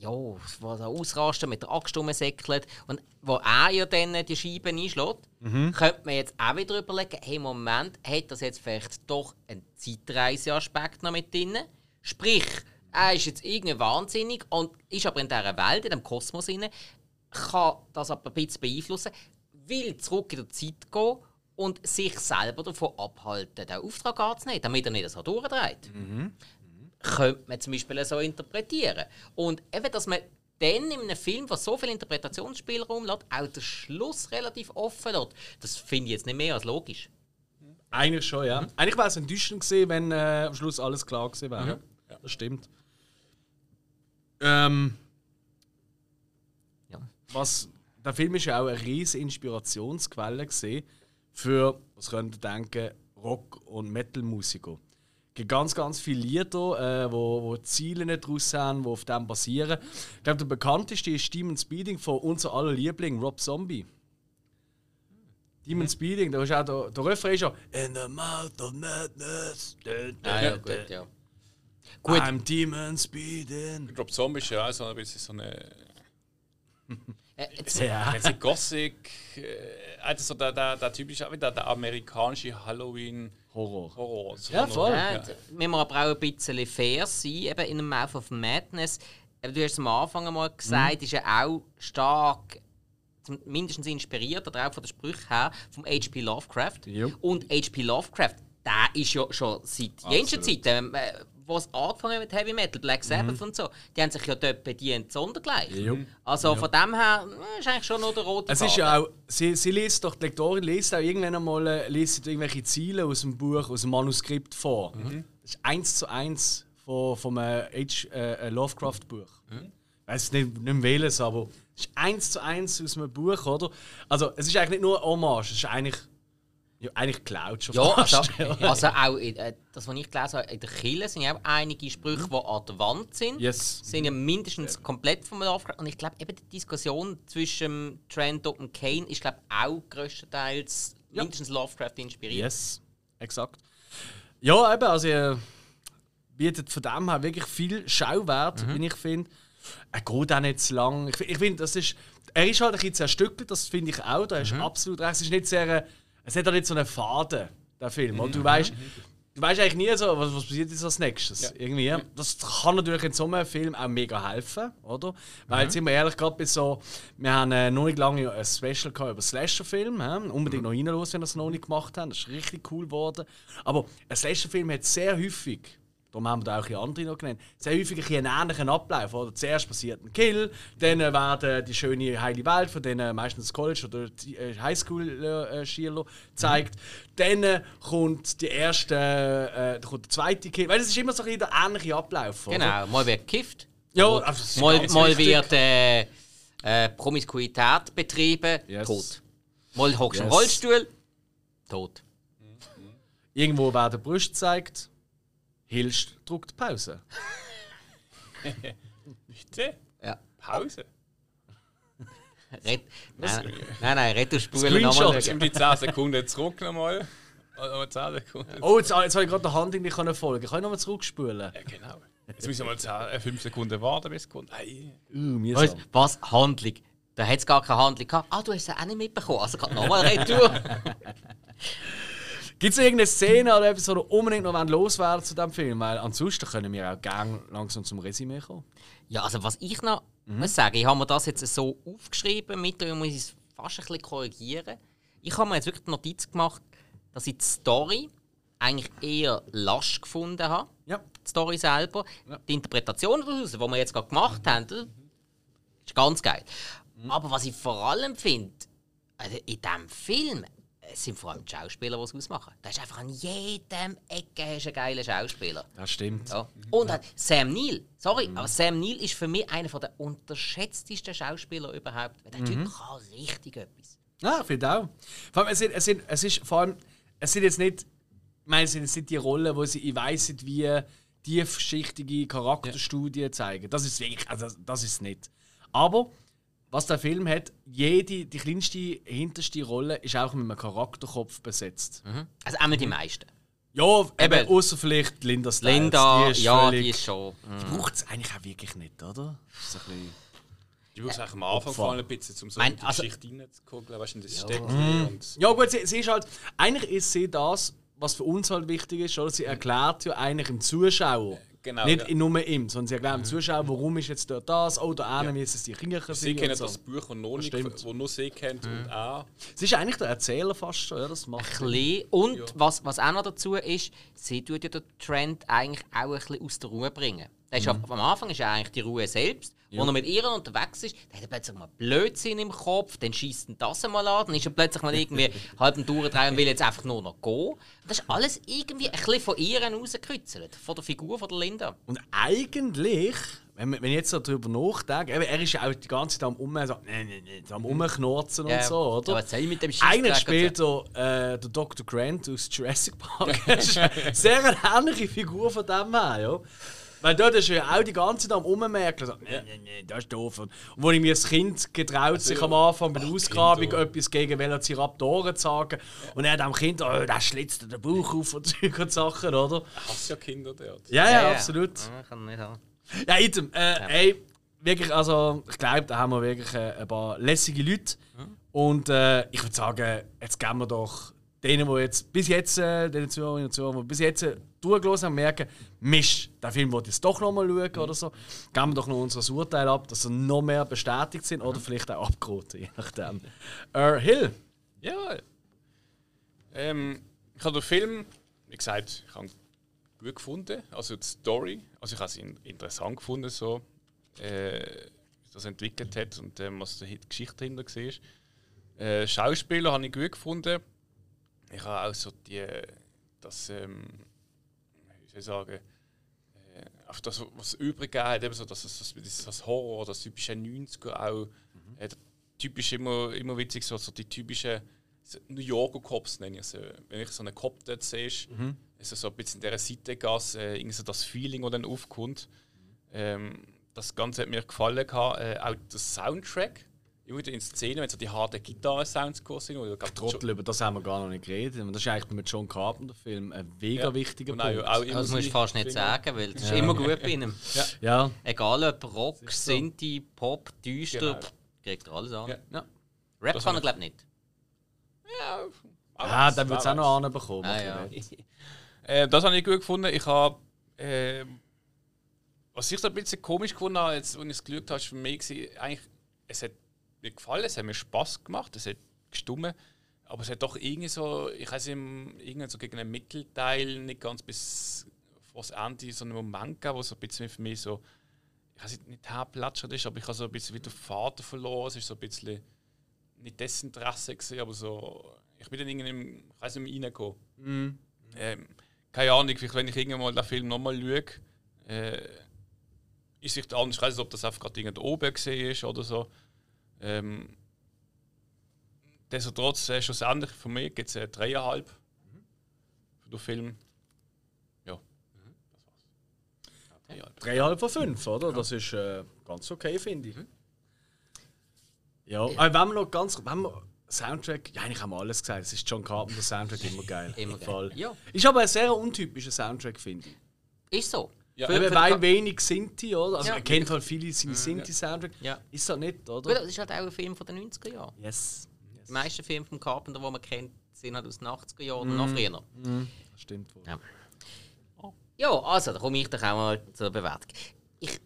ja, wo er ausrastet, mit der Axt rumsäckelt und wo er ja dann die Scheiben einschlägt, könnte man jetzt auch wieder überlegen, hey, Moment, hat das jetzt vielleicht doch einen Zeitreiseaspekt noch mit drin? Sprich, er ist jetzt irgendwie wahnsinnig und ist aber in dieser Welt, in diesem Kosmos drin, kann das aber ein bisschen beeinflussen, will zurück in die Zeit gehen und sich selber davon abhalten, den Auftrag anzunehmen, damit er nicht so durchdreht könnte man zum Beispiel so interpretieren. Und eben, dass man dann in einem Film, der so viel Interpretationsspielraum lässt, auch den Schluss relativ offen lässt, das finde ich jetzt nicht mehr als logisch. Eigentlich schon, ja. Eigentlich wäre es enttäuschend gewesen, wenn äh, am Schluss alles klar gewesen wäre. Ja. Das stimmt. Ähm, Ja. was, der Film ist ja auch eine riesige Inspirationsquelle gewesen für, was könnte denken, Rock- und Metal-Musiker. Es gibt ganz, ganz viele Lieder, äh, wo, wo Ziele nicht draus haben, die auf dem basieren. Ich glaube, der bekannteste ist Demon Speeding von unser aller Liebling, Rob Zombie. Demon Speeding, da ist auch der, der Refrain ist ja In the mouth of madness. Dun, dun, Ah, ja, gut, ja. Gut. I'm Demon Speeding. Rob Zombie ist ja auch so ein bisschen so eine. Äh, jetzt, Ja. Gothic. Äh, also so der, der, der typische, wieder der amerikanische Halloween. Horror. Horror. Ja, voll. ja, müssen wir aber auch ein bisschen fair sein, eben in einem Mouth of Madness. Eben, Du hast es am Anfang einmal gesagt, ist ja auch stark zum- mindestens inspiriert, oder auch von den Sprüchen her, vom H.P. Lovecraft. Jo. Und H.P. Lovecraft, der ist ja schon seit jensten. Zeiten, äh, wo es angefangen hat mit Heavy Metal, Black Sabbath und so, die haben sich ja dort bedient, sondergleich. Jo. Also von dem her äh, ist eigentlich schon noch der rote Es ist ja auch, sie, sie liest doch, die Lektorin liest auch irgendwann einmal äh, liest sie irgendwelche Ziele aus dem Buch, aus dem Manuskript vor. Das ist eins zu eins von, vom äh, H. Äh, Lovecraft-Buch. Ich weiß nicht, nicht mehr welches, aber es ist eins zu eins aus einem Buch, oder? Also, es ist eigentlich nicht nur eine Hommage, es ist eigentlich, ja, eigentlich geklaut schon Ja, also, fast. ja. also auch in, äh, das, was ich gelesen habe, in der Kille sind ja auch einige Sprüche, die an der Wand sind. Yes. Sind ja mindestens komplett vom Lovecraft. Und ich glaube, eben die Diskussion zwischen Trento und Kane ist glaube auch größtenteils Ja. mindestens Lovecraft inspiriert. Yes, exakt. Ja, eben, also er bietet von dem her wirklich viel Schauwert, wie ich finde. Er geht auch nicht zu lang. Ich, ich finde, das ist. Er ist halt ein bisschen zerstückelt, das finde ich auch. Da hast du absolut recht. Es ist nicht sehr. Es hat auch nicht so einen Faden, der Film. Und du weißt. Du weißt eigentlich nie so, was, was passiert jetzt als nächstes. Ja. Irgendwie. Das kann natürlich in so einem Film auch mega helfen, oder? Weil, sind wir ehrlich, gerade so. Wir haben äh, noch nicht lange ein Special gehabt über Slasher-Film. Unbedingt noch reinhören, wenn ihr es noch nicht gemacht habt. Das ist richtig cool geworden. Aber ein Slasher-Film hat sehr häufig. Darum haben wir da auch ein andere noch genannt. Sehr häufig einen ähnlichen Ablauf. Oder? Zuerst passiert ein Kill, dann äh, werden die schöne heile Welt von denen meistens College- oder äh, Highschool-Schüler gezeigt. Dann äh, kommt die erste, äh, kommt der zweite Kill. Weil es ist immer so ein der ähnliche Ablauf. Oder? Genau, mal wird gekifft, Ja, also mal, mal wird äh, äh, Promiskuität betrieben, Yes. tot. Mal hockst du im Yes. Rollstuhl, tot. Irgendwo werden Brüste gezeigt. Hilst, drückt Pause. Bitte? Ja. Pause. Red nein, nein, nein, Screenshot. nochmal. Um die 10 Sekunden zurück nochmal. Oder 10 Sekunden. Oh, jetzt, jetzt habe ich gerade der Handlung nicht können folgen. Kann ich nochmal zurückspulen? Ja, genau. Jetzt müssen wir mal 5 Sekunden warten, bis es kommt. Uh. Weißt, was? Handlung. Da hat es gar keine Handlung gehabt. Ah, du hast sie auch nicht mitbekommen. Also gerade nochmal Retour. Gibt es irgendeine Szene oder etwas, was ihr unbedingt noch loswerden zu diesem Film? Weil ansonsten können wir auch gerne langsam zum Resümee kommen. ja, also was ich noch muss sagen, ich habe mir das jetzt so aufgeschrieben, mittlerweile muss ich es fast ein bisschen korrigieren. Ich habe mir jetzt wirklich die Notiz gemacht, dass ich die Story eigentlich eher lasch gefunden habe. Ja. Die Story selber. Die Interpretation daraus, die wir jetzt gerade gemacht haben, ist ganz geil. Aber was ich vor allem finde, also in diesem Film, es sind vor allem die Schauspieler, die es ausmachen. Da ist einfach an jedem Ecke hast einen geilen Schauspieler. Das stimmt. Ja. Und halt Sam Neill, sorry, aber Sam Neill ist für mich einer der unterschätztesten Schauspieler überhaupt. Weil der Typ kann richtig etwas. Ja, finde auch. Vor allem, es, sind, es, sind, es ist vor allem, es sind jetzt nicht, ich meine, es sind jetzt nicht die Rollen, wo sie, ich weiß nicht, wie tiefschichtige Charakterstudien zeigen. Das ist wirklich, also das ist nicht. Aber was der Film hat, jede, die kleinste, hinterste Rolle ist auch mit einem Charakterkopf besetzt. Also einmal die meisten. Ja, eben, Eben. außer vielleicht Linda Stiles. Linda, die ist ja, völlig, die ist schon. Die braucht es eigentlich auch wirklich nicht, oder? Das ist ein bisschen... Die brauchst eigentlich am Anfang vor allem ein bisschen, um so Mein- in die also- Geschichte reinzugucken, weißt du, in das Städtchen und... Ja gut, sie, sie ist halt... Eigentlich ist sie das, was für uns halt wichtig ist, oder? Sie erklärt ja eigentlich dem Zuschauer, Genau, nicht ja. in nur ihm, sondern sie erklärt dem Zuschauer, warum ist jetzt dort das, oh, da ja. müssen es die Kinder Sie sein kennen und so. das Buch, das noch nicht, stimmt. wo nur sie kennt und auch. Sie ist eigentlich der Erzähler fast schon, ja, das macht. Bisschen. Und was, was auch noch dazu ist, sie tut ja den Trend eigentlich auch ein bisschen aus der Ruhe bringen. Das ist Mhm. ja, am Anfang ist ja eigentlich die Ruhe selbst. Wo er mit ihr unterwegs ist, dann hat er plötzlich mal Blödsinn im Kopf, dann schießt ihn das mal an, dann ist er plötzlich mal irgendwie halb am Durchdrehen und will jetzt einfach nur noch gehen. Das ist alles irgendwie ein bisschen von ihr rausgekritzelt, von der Figur von der Linda. Und eigentlich, wenn, wenn ich jetzt so darüber nachdenke, er ist ja auch die ganze Zeit am um, so, nee, nee, nee, so am Rumknurzen und so, oder? Aber was soll ich mit dem Eigentlich Scheissdreck spielt er, äh, der Dr. Grant aus Jurassic Park. Sehr eine ähnliche Figur von dem her, ja. Weil dort ist ja auch die ganze Zeit am Rummerken. So, nee, nee, nee, das ist doof. Und wo ich mir als Kind getraut, sich am Anfang bei der Ausgrabung Kinder. etwas gegen Velociraptoren zu sagen. Und er hat dem Kind, oh, das schlitzt den Bauch auf und und Sachen, oder? Hast ja Kinder dort. Ja, ja, absolut. Ja, kann nicht haben. Ja, item. Äh, Ey, wirklich, also, ich glaube, da haben wir wirklich äh, ein paar lässige Leute. Und äh, ich würde sagen, jetzt geben wir doch denen, die jetzt bis jetzt, äh, den Zuhörerinnen und Zuhörern, die bis jetzt äh, durchgelassen haben, merken, Mist, den Film wollte ich jetzt doch noch mal schauen oder so. Geben wir doch noch unser Urteil ab, dass sie noch mehr bestätigt sind oder vielleicht auch abgeraten, je nachdem. Äh, Hill. Ja. Ähm, ich habe den Film, wie gesagt, ich habe ihn gut gefunden. Also die Story, also ich habe es in- interessant gefunden, so, äh, wie das entwickelt hat und ähm, was die Geschichte dahinter war. Äh, Schauspieler habe ich gut gefunden. Ich habe auch so die, das, ähm, soll ich sagen, auf das, was übrig hat, eben so, dass es das, das, das Horror, das typische 90er auch, äh, typisch immer, immer witzig, so, so die typischen New Yorker Cops nenne ich sie. Wenn ich so einen Cop dort sehe, ist es so ein bisschen in dieser Seitengasse, äh, irgendwie so das Feeling, das dann aufkommt. Ähm, das Ganze hat mir gefallen. Gehabt. Äh, auch der Soundtrack, immer in Szenen, wenn so die harten Gitarren-Sounds gekommen sind. Oder, Trottel, über das haben wir gar noch nicht geredet. Das ist eigentlich mit John Carpenter-Film ein mega Ja. wichtiger Punkt. auch, auch Das musst du fast nicht sagen, weil das ist immer gut bei ihm. Ja, Egal ob Rock, Sinti, Pop, düster, Genau. kriegt er alles an. Ja. ja. Rap Das kann er glaube ich nicht. Ja, Ah, dann wird es auch noch anbekommen. Ah, ja. Äh, das habe ich gut gefunden. Ich habe. Äh, was ich so ein bisschen komisch gefunden habe, jetzt, als ich es geschaut habe, ist für mich eigentlich, es hat mir gefallen, es hat mir Spaß gemacht, es hat gestummen, aber es hat doch irgendwie so, ich weiß nicht, irgendwie so gegen einen Mittelteil nicht ganz bis vor das Ende so einen Moment gegeben, wo so ein bisschen für mich so, ich weiß nicht, nicht herplätschert ist, aber ich habe so ein bisschen wieder Vater verloren, es ist so ein bisschen nicht Desinteresse gewesen, aber so, ich bin dann irgendwie, im- ich weiß nicht mehr reingekommen. Ähm, keine Ahnung, vielleicht wenn ich irgendwann mal den Film nochmal schaue, äh, ist sich anders. Ich weiß nicht, ob das einfach gerade irgendwo oben gesehen ist oder so. Ähm, Destotrotz, äh, schlussendlich von mir gibt es äh, dreieinhalb für den Film. Ja, das war's. Ja, dreieinhalb. Dreieinhalb von fünf, oder? Das ist äh, ganz okay, finde ich. Ja, aber wenn wir noch ganz. Wenn wir Soundtrack, ja, eigentlich haben wir alles gesagt. Es ist John Carpenter Soundtrack immer geil. Immer Im geil. Fall. Ja. Ist aber ein sehr untypischer Soundtrack, finde ich. Ist so. Ja. Für- Eben, für- weil wenig Sinti, oder? Also Ja. man kennt halt viele seine Sinti-Soundtrack. Ja. Ist das nicht, Gut, oder? das ist halt auch ein Film von den 90er Jahren. Yes. Die meisten Filme von Carpenter, die man kennt, sind halt aus den 80er Jahren oder noch früher. Das stimmt wohl. Ja. Ja, also, da komme ich doch auch mal zur Bewertung. Ich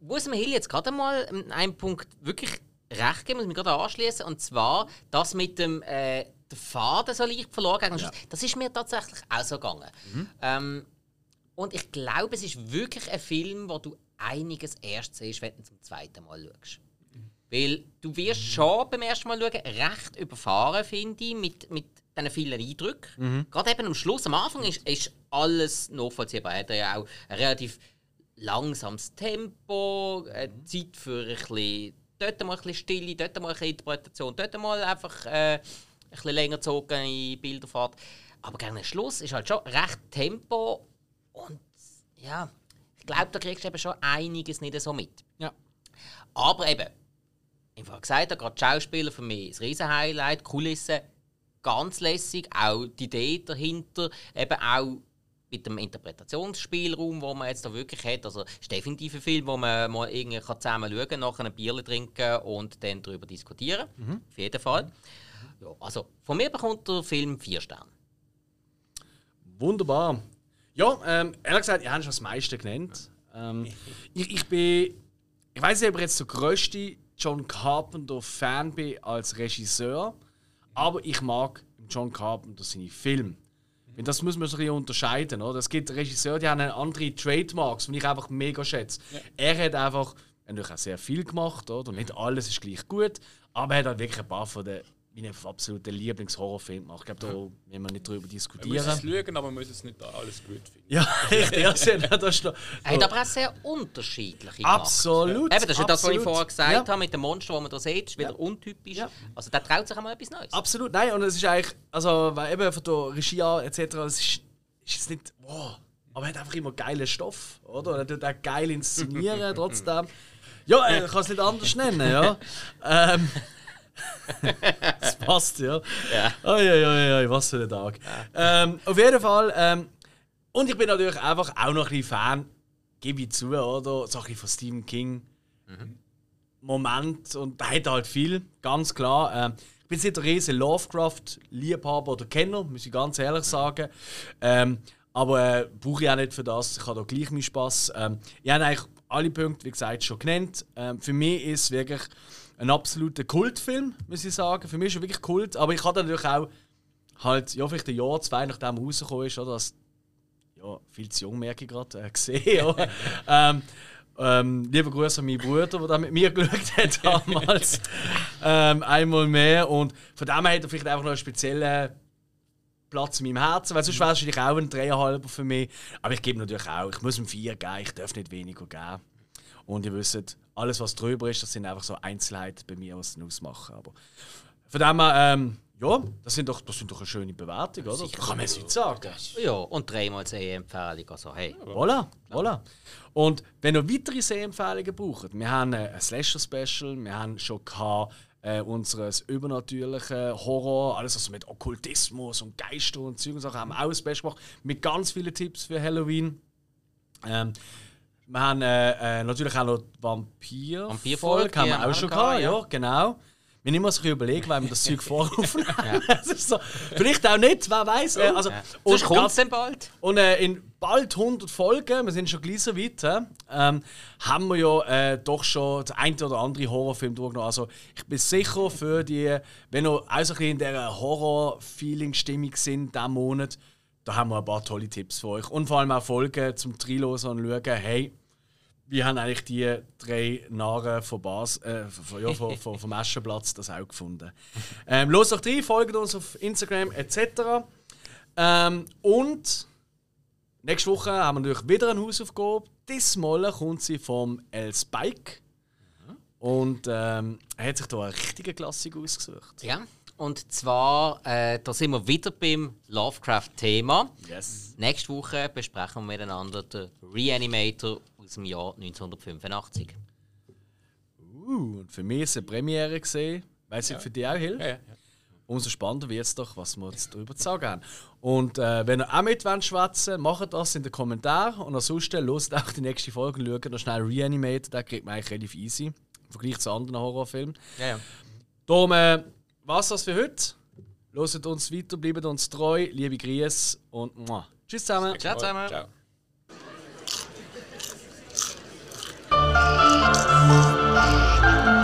muss dem Hill jetzt gerade mal an einem Punkt wirklich recht geben, muss mich gerade anschließen. Und zwar das mit dem äh, der Faden so leicht verloren. den Schluss. Das ist mir tatsächlich auch so gegangen. Ähm, und ich glaube, es ist wirklich ein Film, wo du einiges erst siehst, wenn du zum zweiten Mal schaust. Weil du wirst schon beim ersten Mal schauen recht überfahren, finde ich, mit, mit diesen vielen Eindrücken. Gerade eben am Schluss, am Anfang ist, ist alles nachvollziehbar. Er hat ja auch ein relativ langsames Tempo, äh, Zeit für ein bisschen, dort mal ein bisschen Stille, dort mal ein bisschen Interpretation, dort mal einfach äh, ein bisschen länger gezogen in Bilderfahrt. Aber gegen den Schluss ist halt schon recht Tempo und ja, ich glaube, da kriegst du eben schon einiges nicht so mit. Ja. Aber eben, ich habe gesagt, gerade die Schauspieler für mich das Riesenhighlight, Kulissen, ganz lässig. Auch die Idee dahinter, eben auch mit dem Interpretationsspielraum, wo man jetzt da wirklich hat. Also es ist definitiv ein Film, wo man mal irgendwie kann zusammen schauen kann, nachher ein Bier trinken und dann darüber diskutieren. Mhm. Auf jeden Fall. Ja, also von mir bekommt der Film vier Sterne. Wunderbar. Ja, ähm, ehrlich gesagt, ihr habt schon das meiste genannt. Ähm, ich, ich bin. Ich weiß nicht, ob ich jetzt der größte John Carpenter-Fan bin als Regisseur, aber ich mag John Carpenter seine Filme. Weil Das muss man so ein bisschen unterscheiden. Oder? Es gibt Regisseure, die haben andere Trademarks, die ich einfach mega schätze. Er hat einfach er hat auch sehr viel gemacht, oder? Und nicht alles ist gleich gut, aber er hat halt wirklich ein paar von den meinen absoluten Lieblingshorrorfilmen gemacht. Ich glaube, da müssen wir nicht drüber Man muss diskutieren. es schauen, aber man muss es nicht alles gut finden. Ja, das ist noch, Er hat aber auch sehr unterschiedliche absolut. Eben, das ist ja das, was ich vorher gesagt ja. habe mit dem Monster, das man da sieht, ist wieder Ja. untypisch. Ja. Also der traut sich auch mal etwas Neues. Absolut, nein, und es ist eigentlich, also, weil eben von der Regie an etc., es ist, ist jetzt nicht, wow, aber er hat einfach immer geilen Stoff, oder? Er tut auch geil inszenieren, trotzdem. Ja, äh, ich kann es nicht anders nennen, ja. ähm, das passt, ja. Ja. Oi, was für ein Tag. Ähm, auf jeden Fall, ähm, und ich bin natürlich einfach auch noch ein bisschen Fan, gebe ich zu, oder? So ein bisschen von Stephen King. Moment und da hat er halt viel, ganz klar. Ähm, ich bin nicht ein riesen Lovecraft-Liebhaber oder Kenner, muss ich ganz ehrlich sagen. Ähm, aber äh, brauche ich auch nicht für das. Ich habe da gleich meinen Spass. Ähm, ich habe eigentlich alle Punkte, wie gesagt, schon genannt. Ähm, für mich ist wirklich ein absoluter Kultfilm, muss ich sagen. Für mich ist er wirklich Kult. Aber ich habe natürlich auch halt, ja, vielleicht ein Jahr, zwei nachdem er rausgekommen ist, oder? Das, ja, viel zu jung merke ich gerade, äh, gesehen. ähm, ähm, lieber Grüße an meinen Bruder, der mit mir geschaut hat damals. ähm, einmal mehr. Und von dem her hat er vielleicht einfach noch einen speziellen Platz in meinem Herzen, weil sonst wäre es wahrscheinlich auch ein Dreieinhalber für mich. Aber ich gebe natürlich auch, ich muss ihm vier geben, ich darf nicht weniger geben. Und ihr wisst, alles was drüber ist, das sind einfach so Einzelheiten bei mir, was es ausmachen. Aber von dem her, ähm, ja, das sind doch, das sind doch eine schöne Bewertung, oder? Das kann man jetzt nicht sagen. Ja, und dreimal Sehempfehlung. Also, hey. Voilà, voilà. Und wenn ihr weitere Sehempfehlungen braucht, wir haben ein Slasher-Special, wir haben schon gehabt, äh, unseres übernatürlichen Horror, alles was mit Okkultismus und Geister und Zeug und Sachen, haben wir auch ein Special gemacht, mit ganz vielen Tipps für Halloween. Ähm, wir haben äh, äh, natürlich auch noch Vampir. Vampirfolge, haben wir auch schon gehabt, ja, genau. Wir müssen bisschen überlegen, weil wir das Zeug. Das ist so, vielleicht auch nicht, wer weiß. Äh, also, Sonst und kommt dann bald. und äh, in bald 100 Folgen, wir sind schon gleich so weit, hä, ähm, haben wir ja äh, doch schon den einen oder anderen Horrorfilm durchgenommen. Also ich bin sicher für die, wenn ihr auch so ein bisschen in dieser Horror-Feeling-Stimmung sind, diesen Monat, da haben wir ein paar tolle Tipps für euch. Und vor allem auch Folgen zum Trilosen und schauen, hey, wie haben eigentlich die drei Narren von Bas, äh, von, ja, von, von, vom Aschenplatz das auch gefunden. Ähm, los doch rein, folgt uns auf Instagram etc. Ähm, und nächste Woche haben wir natürlich wieder eine Hausaufgabe. Diesmal kommt sie vom El Spike. Und ähm, er hat sich da eine richtige Klassik ausgesucht. Ja. Und zwar, äh, da sind wir wieder beim Lovecraft-Thema. Yes. Nächste Woche besprechen wir miteinander den Reanimator aus dem Jahr 1985. Uh, und für mich ist es eine Premiere gesehen. Weiß ich, für dich auch hilft. Ja, ja. Umso spannender wird es doch, was wir jetzt darüber zu sagen haben. Und äh, wenn ihr auch mit wollt schwätzen macht das in den Kommentaren. Und ansonsten hört auch die nächste Folge und schaut noch schnell Reanimate. Den kriegt man eigentlich relativ easy. Im Vergleich zu anderen Horrorfilmen. Ja, ja. Darum äh, was das für heute. Loset uns weiter, bleibt uns treu. Liebe Grüße und muah. Tschüss zusammen. Ciao zusammen. Ciao. Ciao.